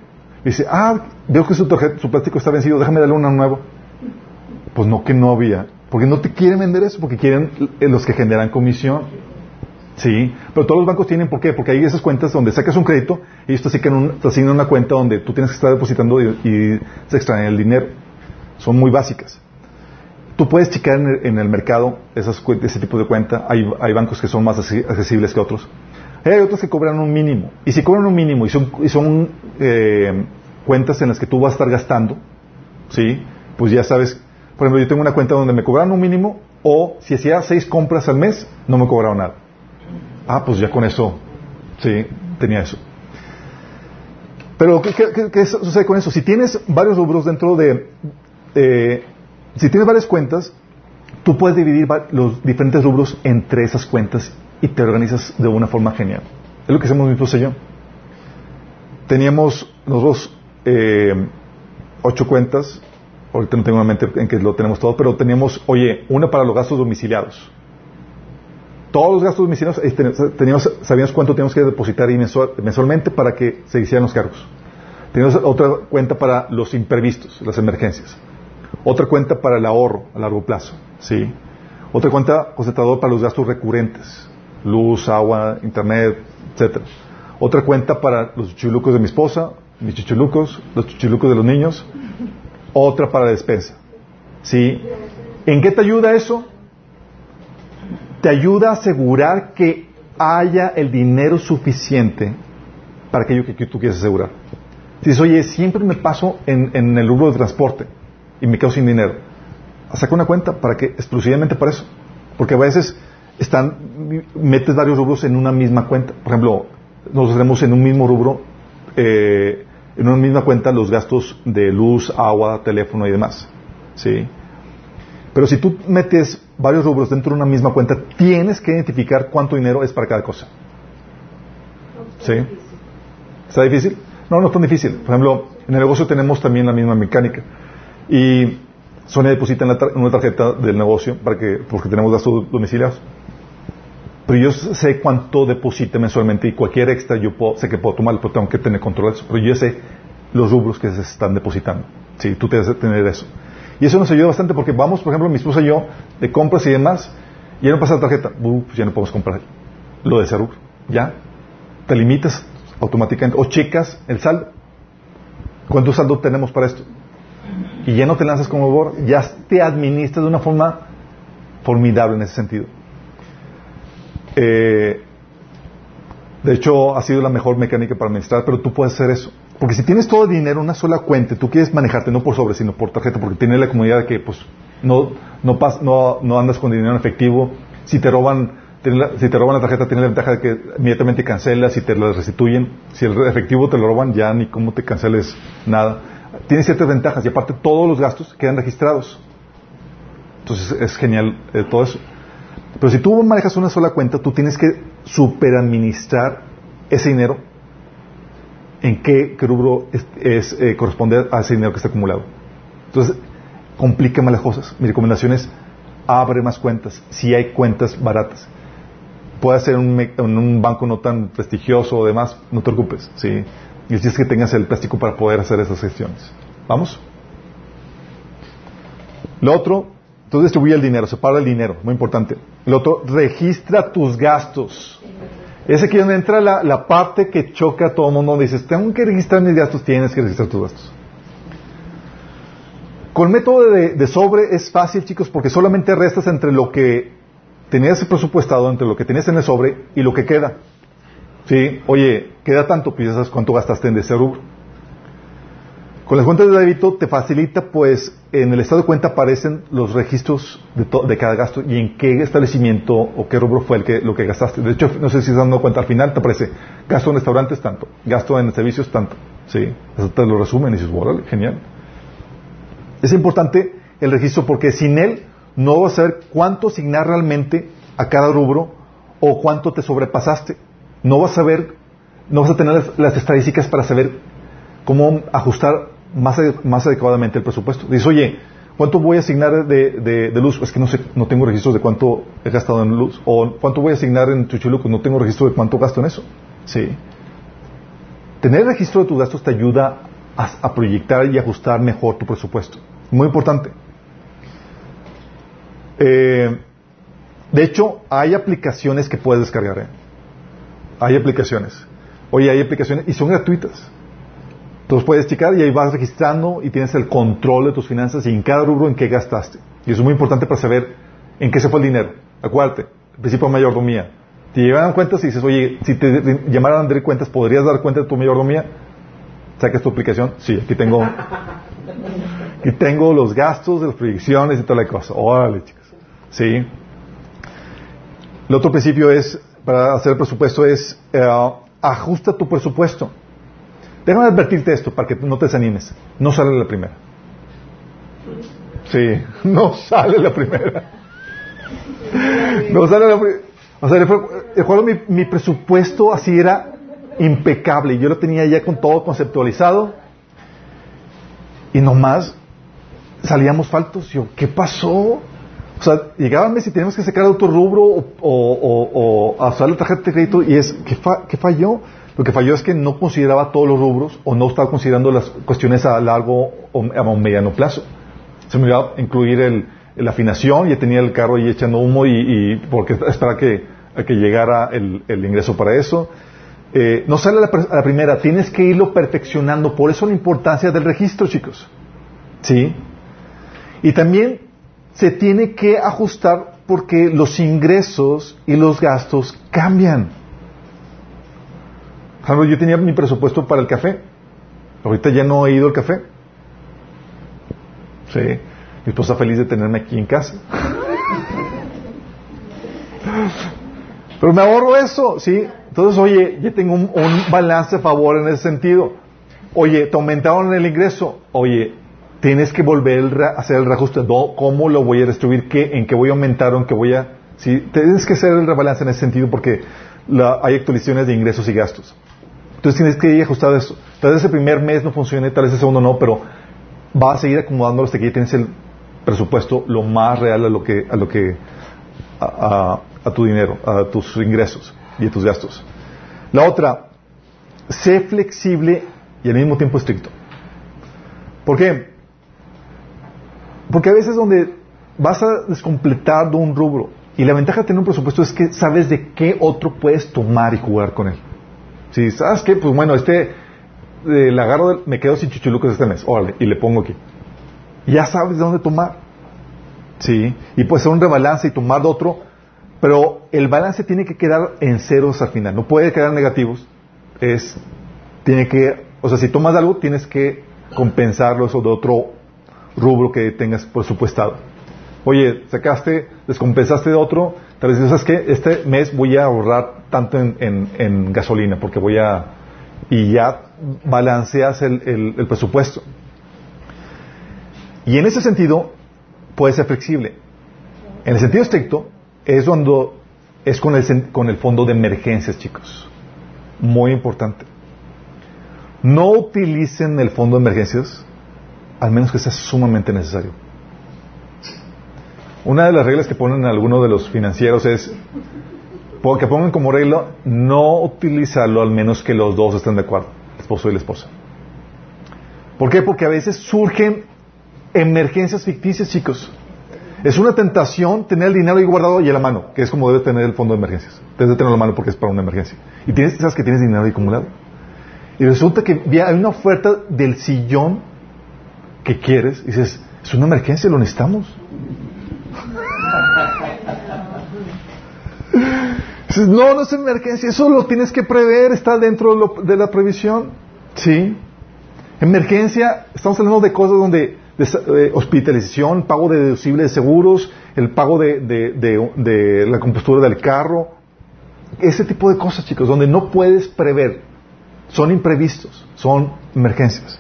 dice, ah, veo que su, su plástico está vencido, déjame darle uno nuevo. Pues no, que no había. Porque no te quieren vender eso, porque quieren los que generan comisión. Sí, pero todos los bancos tienen, ¿por qué? Porque hay esas cuentas donde sacas un crédito y ellos te asignan, una cuenta donde tú tienes que estar depositando y, se extrae el dinero. Son muy básicas. Tú puedes checar en el, mercado esas, ese tipo de cuenta. Hay, hay bancos que son más accesibles que otros. Hay otros que cobran un mínimo. Y si cobran un mínimo y son, y son eh, cuentas en las que tú vas a estar gastando, ¿sí? Pues ya sabes, por ejemplo, yo tengo una cuenta donde me cobran un mínimo o si hacía seis compras al mes, no me cobraron nada. Ah, pues ya con eso, sí, tenía eso. Pero, ¿qué, sucede con eso? Si tienes varios rubros dentro de... Eh, si tienes varias cuentas, tú puedes dividir los diferentes rubros entre esas cuentas y te organizas de una forma genial. Es lo que hacemos mi esposa y yo. Teníamos nosotros eh, ocho cuentas, ahorita no tengo una mente en que lo tenemos todo, pero teníamos, oye, una para los gastos domiciliados. Todos los gastos domiciliados, teníamos, sabíamos cuánto teníamos que depositar mensualmente para que se hicieran los cargos. Tienes otra cuenta para los imprevistos, las emergencias. Otra cuenta para el ahorro a largo plazo. ¿sí? Otra cuenta concentrador para los gastos recurrentes. Luz, agua, internet, etc. Otra cuenta para los chuchulucos de mi esposa, mis chuchulucos, los chuchulucos de los niños. Otra para la despensa. ¿Sí? ¿En qué te ayuda eso? Te ayuda a asegurar que haya el dinero suficiente para aquello que tú quieres asegurar. Si dices, oye, siempre me paso en, en el rubro de transporte y me quedo sin dinero, saca una cuenta para que, exclusivamente para eso. Porque a veces están, metes varios rubros en una misma cuenta. Por ejemplo, nosotros tenemos en un mismo rubro, eh, en una misma cuenta los gastos de luz, agua, teléfono y demás. ¿Sí? Pero si tú metes varios rubros dentro de una misma cuenta, tienes que identificar cuánto dinero es para cada cosa. ¿Sí? ¿Está difícil? No, no es tan difícil. Por ejemplo, en el negocio tenemos también la misma mecánica. Y Sonia deposita en, una tarjeta del negocio para que, porque tenemos gastos domiciliados. Pero yo sé cuánto deposita mensualmente y cualquier extra yo sé que puedo tomarlo, pero tengo que tener control de eso. Pero yo sé los rubros que se están depositando. Sí, tú tienes que tener eso. Y eso nos ayuda bastante porque vamos, por ejemplo, mi esposa y yo, de compras y demás, y ya no pasa la tarjeta, pues ya no podemos comprar lo de ese. Ya, te limitas automáticamente o checas el saldo. ¿Cuánto saldo tenemos para esto? Y ya no te lanzas como bor, ya te administras de una forma formidable en ese sentido. Eh, de hecho, ha sido la mejor mecánica para administrar, pero tú puedes hacer eso. Porque si tienes todo el dinero en una sola cuenta, tú quieres manejarte no por sobre, sino por tarjeta, porque tienes la comodidad de que pues no, no, no, no andas con dinero en efectivo. Si te roban, si te roban la tarjeta, tienes la ventaja de que inmediatamente cancelas y te la restituyen. Si el efectivo te lo roban, ya ni cómo te canceles nada. Tiene ciertas ventajas y aparte todos los gastos quedan registrados. Entonces es genial eh, todo eso. Pero si tú manejas una sola cuenta, tú tienes que superadministrar ese dinero en qué, rubro es, eh, corresponde a ese dinero que está acumulado. Entonces, complica más las cosas. Mi recomendación es abre más cuentas, si hay cuentas baratas. Puede ser un, en un banco no tan prestigioso o demás, no te preocupes. ¿sí? Y es que tengas el plástico para poder hacer esas gestiones. ¿Vamos? Lo otro, entonces distribuye el dinero, separa el dinero, muy importante. Lo otro, registra tus gastos. Es aquí donde entra la, parte que choca a todo el mundo, dices, tengo que registrar mis gastos, tienes que registrar tus gastos. Con el método de, sobre es fácil, chicos, porque solamente restas entre lo que tenías presupuestado, entre lo que tenías en el sobre y lo que queda. ¿Sí? Oye, queda tanto, pues ya sabes cuánto gastaste en ese rubro. Con las cuentas de débito te facilita, pues, en el estado de cuenta aparecen los registros de, cada gasto y en qué establecimiento o qué rubro fue el que, lo que gastaste. De hecho, no sé si estás dando cuenta, al final te aparece gasto en restaurantes tanto, gasto en servicios tanto. ¿Sí? Eso te lo resumen y dices, órale, genial. Es importante el registro porque sin él no vas a saber cuánto asignar realmente a cada rubro o cuánto te sobrepasaste. No vas a ver, no vas a tener las estadísticas para saber cómo ajustar más, más adecuadamente el presupuesto. Dices, oye, ¿cuánto voy a asignar de, luz? Es que no sé, no tengo registros de cuánto he gastado en luz. O ¿cuánto voy a asignar en Chuchuluco? No tengo registro de cuánto gasto en eso. Sí. Tener registro de tus gastos te ayuda a, proyectar y ajustar mejor tu presupuesto. Muy importante. Eh, de hecho, hay aplicaciones que puedes descargar. ¿eh? Hay aplicaciones. Oye, hay aplicaciones y son gratuitas. Entonces puedes checar y ahí vas registrando y tienes el control de tus finanzas y en cada rubro en qué gastaste. Y eso es muy importante para saber en qué se fue el dinero. Acuérdate, el principio de mayordomía. Te llevan cuentas y dices, oye, si te llamaran a dar cuentas, ¿podrías dar cuenta de tu mayordomía? ¿Sacas tu aplicación? Sí, aquí tengo, aquí tengo los gastos las proyecciones y toda la cosa. Órale, chicos. Sí. El otro principio es, para hacer el presupuesto, es eh, ajusta tu presupuesto. Déjame advertirte esto para que no te desanimes. No sale la primera. Sí, no sale la primera. No sale la primera. O sea, recuerdo mi, mi presupuesto así era impecable. Yo lo tenía ya con todo conceptualizado. Y nomás salíamos faltos. Yo, ¿qué pasó? O sea, llegábame si teníamos que sacar otro rubro o, o, o, o, la tarjeta de crédito y es, ¿qué, fa, ¿qué falló? Lo que falló es que no consideraba todos los rubros o no estaba considerando las cuestiones a largo o a mediano plazo. Se me olvidaba incluir el, la afinación, ya tenía el carro ahí echando humo y, porque espera que, a que llegara el, ingreso para eso. Eh, no sale a la, a la, primera, tienes que irlo perfeccionando. Por eso la importancia del registro, chicos. ¿Sí? Y también se tiene que ajustar porque los ingresos y los gastos cambian. Yo tenía mi presupuesto para el café. Ahorita ya no he ido al café. Sí. Mi esposa feliz de tenerme aquí en casa. Pero me ahorro eso, ¿sí? Entonces, oye, ya tengo un, balance a favor en ese sentido. Oye, te aumentaron el ingreso. Oye, tienes que volver a hacer el reajuste. ¿Cómo lo voy a distribuir? ¿Qué, ¿En qué voy a aumentar o en qué voy a...? Sí, tienes que hacer el rebalance en ese sentido porque hay actualizaciones de ingresos y gastos. Entonces tienes que ir ajustado eso. Tal vez ese primer mes no funcione, tal vez el segundo no, pero va a seguir acomodándolo hasta que ya tienes el presupuesto lo más real a lo que, a lo que, a, tu dinero, a tus ingresos y a tus gastos. La otra, sé flexible y al mismo tiempo estricto. ¿Por qué? Porque a veces donde vas a descompletar de un rubro y la ventaja de tener un presupuesto es que sabes de qué otro puedes tomar y jugar con él. Si sabes que, pues bueno, este, el agarro, me quedo sin chichulucos este mes, órale, y le pongo aquí ya sabes de dónde tomar. Sí, y puede ser un rebalance y tomar de otro, pero el balance tiene que quedar en ceros al final, no puede quedar negativos. Es, tiene que, o sea, si tomas algo, tienes que compensarlo eso de otro rubro que tengas presupuestado. Oye, sacaste, descompensaste de otro, tal vez ¿sabes qué? Este mes voy a ahorrar tanto en, gasolina porque voy a... y ya balanceas el, el presupuesto. Y en ese sentido, puede ser flexible. En el sentido estricto, es cuando es con el, con el fondo de emergencias, chicos. Muy importante. No utilicen el fondo de emergencias, al menos que sea sumamente necesario. Una de las reglas que ponen algunos de los financieros es que pongan como regla no utilizarlo al menos que los dos estén de acuerdo, el esposo y la esposa. ¿Por qué? Porque a veces surgen emergencias ficticias, chicos. Es una tentación tener el dinero ahí guardado y a la mano, que es como debe tener el fondo de emergencias. Debes de tenerlo la mano porque es para una emergencia. Y tienes, sabes que tienes dinero ahí acumulado. Y resulta que hay una oferta del sillón que quieres dices, es una emergencia, lo necesitamos. dices, no, no es emergencia, eso lo tienes que prever, está dentro de, de la previsión. Sí. Emergencia, estamos hablando de cosas donde de, hospitalización, pago de deducible de seguros, el pago de, de, la compostura del carro, ese tipo de cosas, chicos, donde no puedes prever, son imprevistos, son emergencias.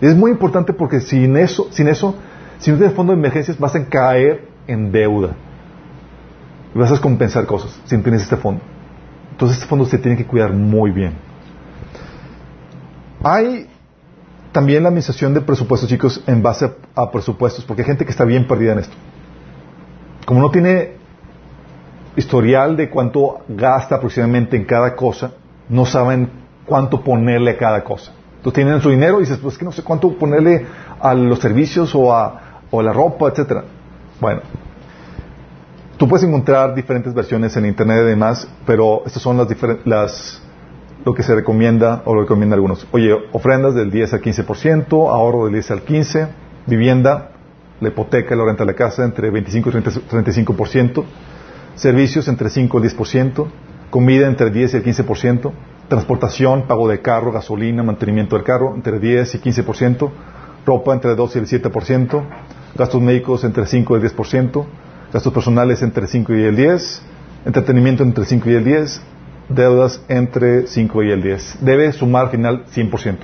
Es muy importante porque sin eso, sin eso, si fondo de emergencias, vas a caer en deuda. Y vas a compensar cosas si no tienes este fondo. Entonces este fondo se tiene que cuidar muy bien. Hay también la administración de presupuestos, chicos, en base a, presupuestos, porque hay gente que está bien perdida en esto. Como no tiene historial de cuánto gasta aproximadamente en cada cosa, no saben cuánto ponerle a cada cosa. Entonces tienen su dinero y dices, pues que no sé cuánto ponerle a los servicios o a, o a la ropa, etcétera. Bueno, tú puedes encontrar diferentes versiones en internet y demás, pero estas son las, las lo que se recomienda o lo recomienda algunos. Oye, ofrendas del 10 al 15%, ahorro del 10 al 15%, vivienda, la hipoteca, la renta de la casa entre 25 y 35%, servicios entre 5 y 10%, comida entre 10 y el 15%, transportación, pago de carro, gasolina, mantenimiento del carro entre 10 y 15%, ropa entre 2 y el 7%, gastos médicos entre 5 y el 10%, gastos personales entre 5 y el 10%, entretenimiento entre 5 y el 10%, deudas entre 5 y el 10. Debe sumar al final 100%.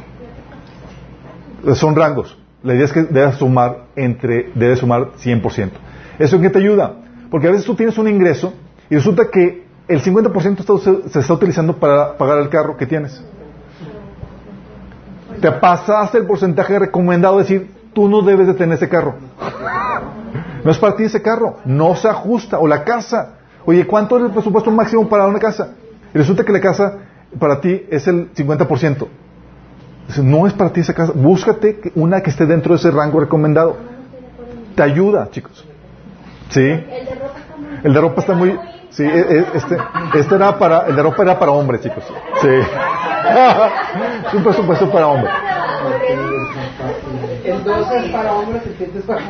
Son rangos. La idea es que debe sumar entre, debe sumar 100%. ¿Eso en qué te ayuda? Porque a veces tú tienes un ingreso y resulta que el 50% se está utilizando para pagar el carro que tienes. Te pasaste el porcentaje recomendado, decir, tú no debes de tener ese carro. No es para ti ese carro, no se ajusta. O la casa. Oye, ¿cuánto es el presupuesto máximo para una casa? Y resulta que la casa para ti es el 50%. Dice, no es para ti esa casa. Búscate una que esté dentro de ese rango recomendado. Te ayuda, chicos. ¿Sí?
El de ropa.
El de ropa está muy... Sí, e- e- este, este era para... El de ropa era para hombres, chicos. Sí. Es un presupuesto para hombres.
El 12 es para hombres, el 7 es para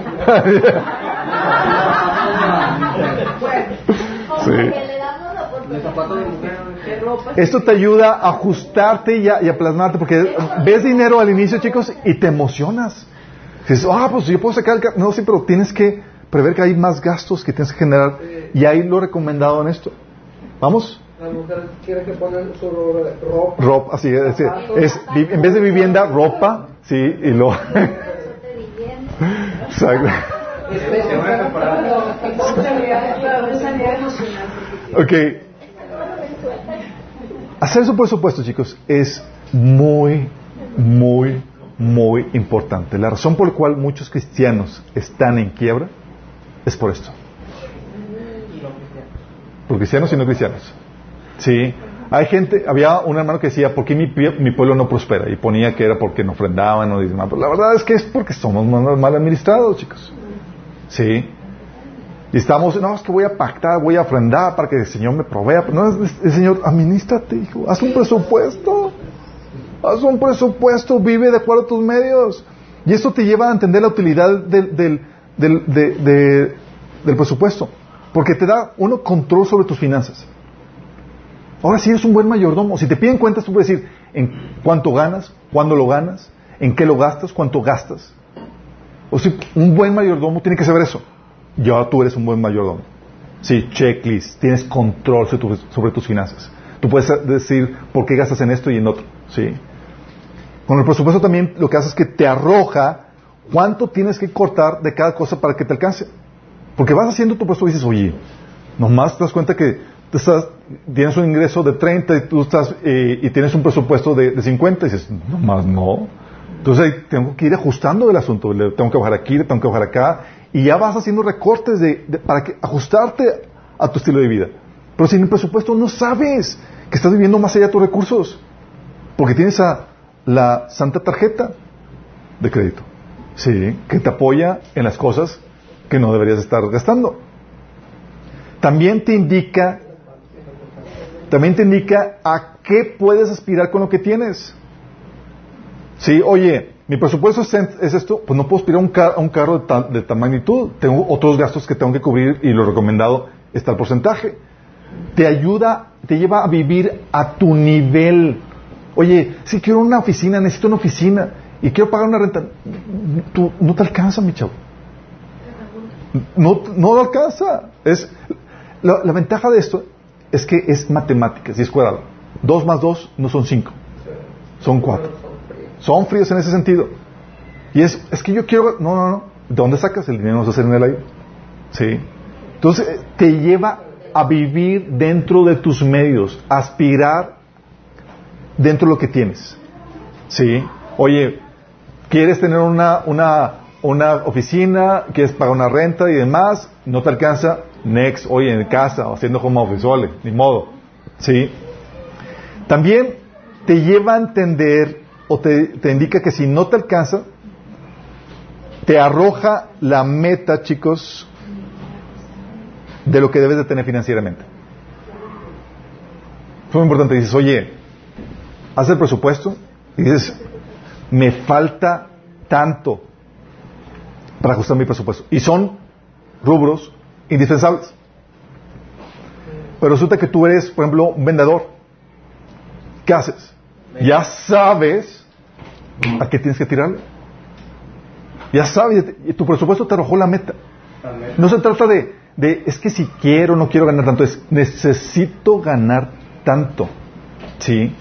Sí. Esto te ayuda a ajustarte y a, y a plasmarte, porque ves dinero al inicio, chicos, y te emocionas. Dices, ah, pues yo puedo sacar el... ga-". No, sí, pero tienes que prever que hay más gastos que tienes que generar. Y ahí lo recomendado en esto. ¿Vamos?
La mujer quiere que pongan su ropa.
Ropa, así es. es, es en vez de vivienda, ropa, sí, y lo...
de vivienda.
Exacto. Ok. Hacer su presupuesto, chicos, es muy, muy, muy importante. La razón por la cual muchos cristianos están en quiebra es por esto. Por cristianos y no cristianos. Sí. Hay gente, había un hermano que decía, ¿por qué mi, mi pueblo no prospera? Y ponía que era porque no ofrendaban o demás. Pero la verdad es que es porque somos mal, administrados, chicos. Sí. Y estamos, no, es que voy a pactar, voy a ofrendar para que el Señor me provea. No, es, el Señor, administrate, hijo. Haz un presupuesto. Haz un presupuesto, vive de acuerdo a tus medios. Y esto te lleva a entender la utilidad del, del, del, de- de- del presupuesto. Porque te da, uno, control sobre tus finanzas. Ahora sí eres un buen mayordomo. Si te piden cuentas, tú puedes decir en cuánto ganas, cuándo lo ganas, en qué lo gastas, cuánto gastas. O si un buen mayordomo tiene que saber eso. Y ahora tú eres un buen mayordomo. Sí, checklist, tienes control sobre, sobre tus finanzas. Tú puedes decir por qué gastas en esto y en otro. Sí. Con el presupuesto también lo que hace es que te arroja cuánto tienes que cortar de cada cosa para que te alcance. Porque vas haciendo tu presupuesto y dices, oye, nomás te das cuenta que te estás, tienes un ingreso de 30 y tú estás eh, y tienes un presupuesto de, de 50 y dices, nomás no. Entonces tengo que ir ajustando el asunto, le tengo que bajar aquí, le tengo que bajar acá y ya vas haciendo recortes de, de- para que, ajustarte a tu estilo de vida. Pero sin el presupuesto no sabes que estás viviendo más allá de tus recursos porque tienes a la santa tarjeta de crédito, sí, que te apoya en las cosas que no deberías estar gastando. También te indica, también te indica a qué puedes aspirar con lo que tienes. Sí, oye, mi presupuesto es, es esto, pues no puedo aspirar a un, car- un carro de de tal magnitud. Tengo otros gastos que tengo que cubrir y lo recomendado está el porcentaje. Te ayuda, te lleva a vivir a tu nivel. Oye, si quiero una oficina, necesito una oficina y quiero pagar una renta, tú, no te alcanza, mi chavo. No, no alcanza. Es, la, ventaja de esto es que es matemáticas y es cuadrado. Dos más dos no son cinco, son cuatro. Son fríos en ese sentido. Y es, es que yo quiero, no, no, no. ¿De dónde sacas el dinero? No se hace en el aire. Sí. Entonces te lleva a vivir dentro de tus medios, aspirar dentro de lo que tienes. Sí. Oye, quieres tener una, una, una oficina, quieres pagar una renta y demás, no te alcanza, next, oye, en casa, haciendo home office, ni modo. Sí. También te lleva a entender o te, te indica que si no te alcanza, te arroja la meta, chicos, de lo que debes de tener financieramente. Es muy importante. Dices, oye, haz el presupuesto y dices, me falta tanto para ajustar mi presupuesto. Y son rubros indispensables. Pero resulta que tú eres, por ejemplo, un vendedor. ¿Qué haces? Ya sabes a qué tienes que tirarle. Ya sabes, tu presupuesto te arrojó la meta. No se trata de, de, es que si quiero, no quiero ganar tanto, es necesito ganar tanto. ¿Sí?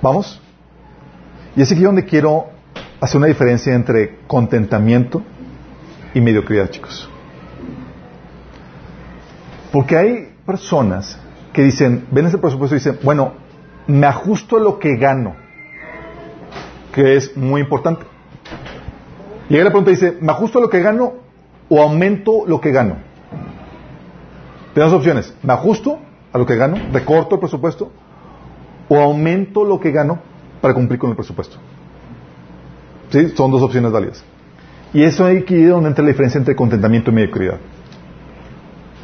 ¿Vamos? Y es aquí donde quiero hacer una diferencia entre contentamiento y mediocridad, chicos. Porque hay personas que dicen, ven ese presupuesto y dicen, bueno, me ajusto a lo que gano, que es muy importante. Y ahí la pregunta dice, ¿me ajusto a lo que gano o aumento lo que gano? Tenemos opciones, ¿me ajusto a lo que gano, recorto el presupuesto, o aumento lo que gano para cumplir con el presupuesto. ¿Sí? Son dos opciones válidas. Y eso es aquí donde entra la diferencia entre contentamiento y mediocridad.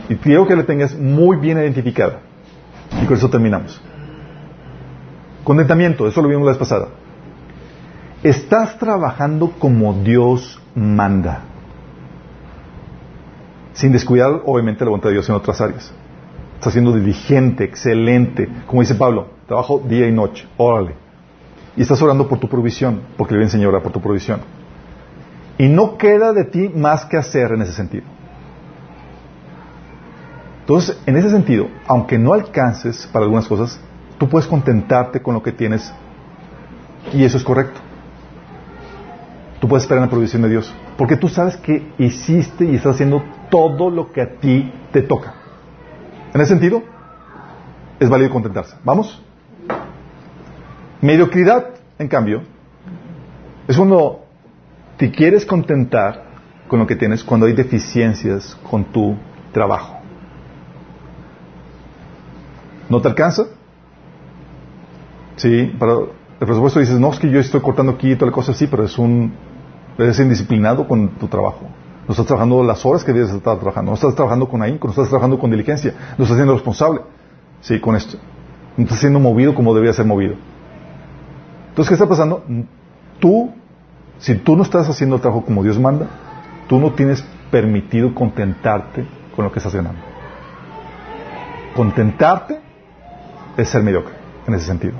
Y quiero que la tengas muy bien identificada. Y con eso terminamos. Contentamiento, eso lo vimos la vez pasada. Estás trabajando como Dios manda. Sin descuidar, obviamente, la voluntad de Dios en otras áreas. Estás siendo diligente, excelente. Como dice Pablo, trabajo día y noche. Órale. Y estás orando por tu provisión, porque le enseñar a orar por tu provisión. Y no queda de ti más que hacer en ese sentido. Entonces, en ese sentido, aunque no alcances para algunas cosas, tú puedes contentarte con lo que tienes y eso es correcto. Tú puedes esperar en la provisión de Dios, porque tú sabes que hiciste y estás haciendo todo lo que a ti te toca. En ese sentido, es válido contentarse. ¿Vamos? Mediocridad, en cambio, es cuando te quieres contentar con lo que tienes cuando hay deficiencias con tu trabajo. ¿No te alcanza? Sí, para el presupuesto dices, no, es que yo estoy cortando aquí y toda la cosa así, pero es un, eres indisciplinado con tu trabajo. No estás trabajando las horas que debes estar trabajando. No estás trabajando con ahínco, no estás trabajando con diligencia. No estás siendo responsable. Sí, con esto. No estás siendo movido como debería ser movido. Entonces, ¿qué está pasando? Tú, si tú no estás haciendo el trabajo como Dios manda, tú no tienes permitido contentarte con lo que estás ganando. Contentarte es ser mediocre, en ese sentido.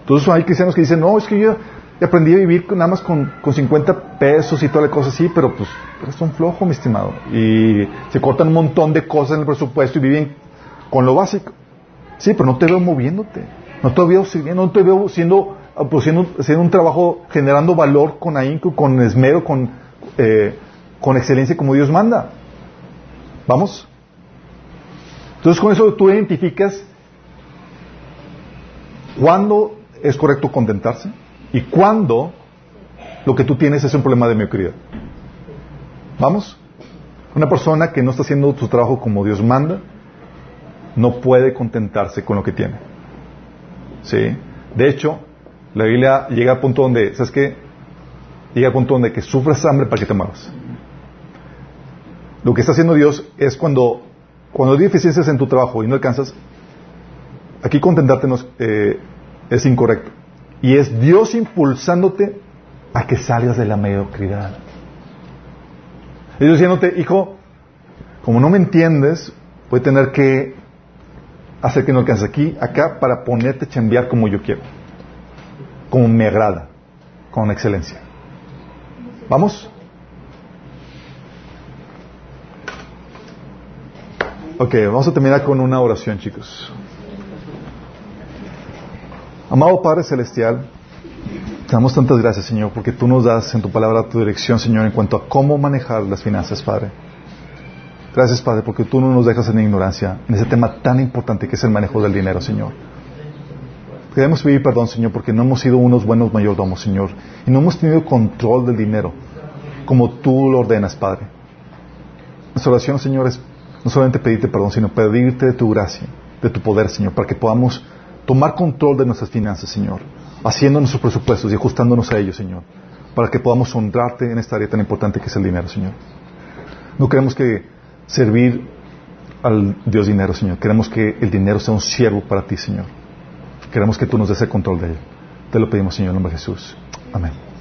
Entonces hay cristianos que dicen, no, es que yo aprendí a vivir nada más con, con 50 pesos y toda la cosa así, pero pues eres un flojo, mi estimado. Y se cortan un montón de cosas en el presupuesto y viven con lo básico. Sí, pero no te veo moviéndote. No te veo sirviendo, no te veo siendo, pues, un trabajo generando valor con ahínco, con esmero, con, eh, con excelencia como Dios manda. ¿Vamos? Entonces con eso tú identificas cuándo es correcto contentarse y cuándo lo que tú tienes es un problema de mediocridad. ¿Vamos? Una persona que no está haciendo su trabajo como Dios manda no puede contentarse con lo que tiene. ¿Sí? De hecho, la Biblia llega al punto donde, ¿sabes qué? Llega al punto donde que sufres hambre para que te muevas. Lo que está haciendo Dios es cuando, cuando hay deficiencias en tu trabajo y no alcanzas, aquí contentarte no es, eh, es incorrecto. Y es Dios impulsándote a que salgas de la mediocridad. Es Dios diciéndote, hijo, como no me entiendes, voy a tener que hacer que no alcances aquí, acá, para ponerte a chambear como yo quiero. Como me agrada. Con excelencia. ¿Vamos? Ok, vamos a terminar con una oración, chicos. Amado Padre Celestial, te damos tantas gracias, Señor, porque tú nos das en tu palabra tu dirección, Señor, en cuanto a cómo manejar las finanzas, Padre. Gracias, Padre, porque tú no nos dejas en ignorancia en ese tema tan importante que es el manejo del dinero, Señor. Queremos pedir perdón, Señor, porque no hemos sido unos buenos mayordomos, Señor, y no hemos tenido control del dinero como tú lo ordenas, Padre. Nuestra oración, Señor, es no solamente pedirte perdón, sino pedirte de tu gracia, de tu poder, Señor, para que podamos tomar control de nuestras finanzas, Señor, haciendo nuestros presupuestos y ajustándonos a ellos, Señor, para que podamos honrarte en esta área tan importante que es el dinero, Señor. No queremos que servir al Dios dinero, Señor. Queremos que el dinero sea un siervo para ti, Señor. Queremos que tú nos des el control de él. Te lo pedimos, Señor, en nombre de Jesús. Amén.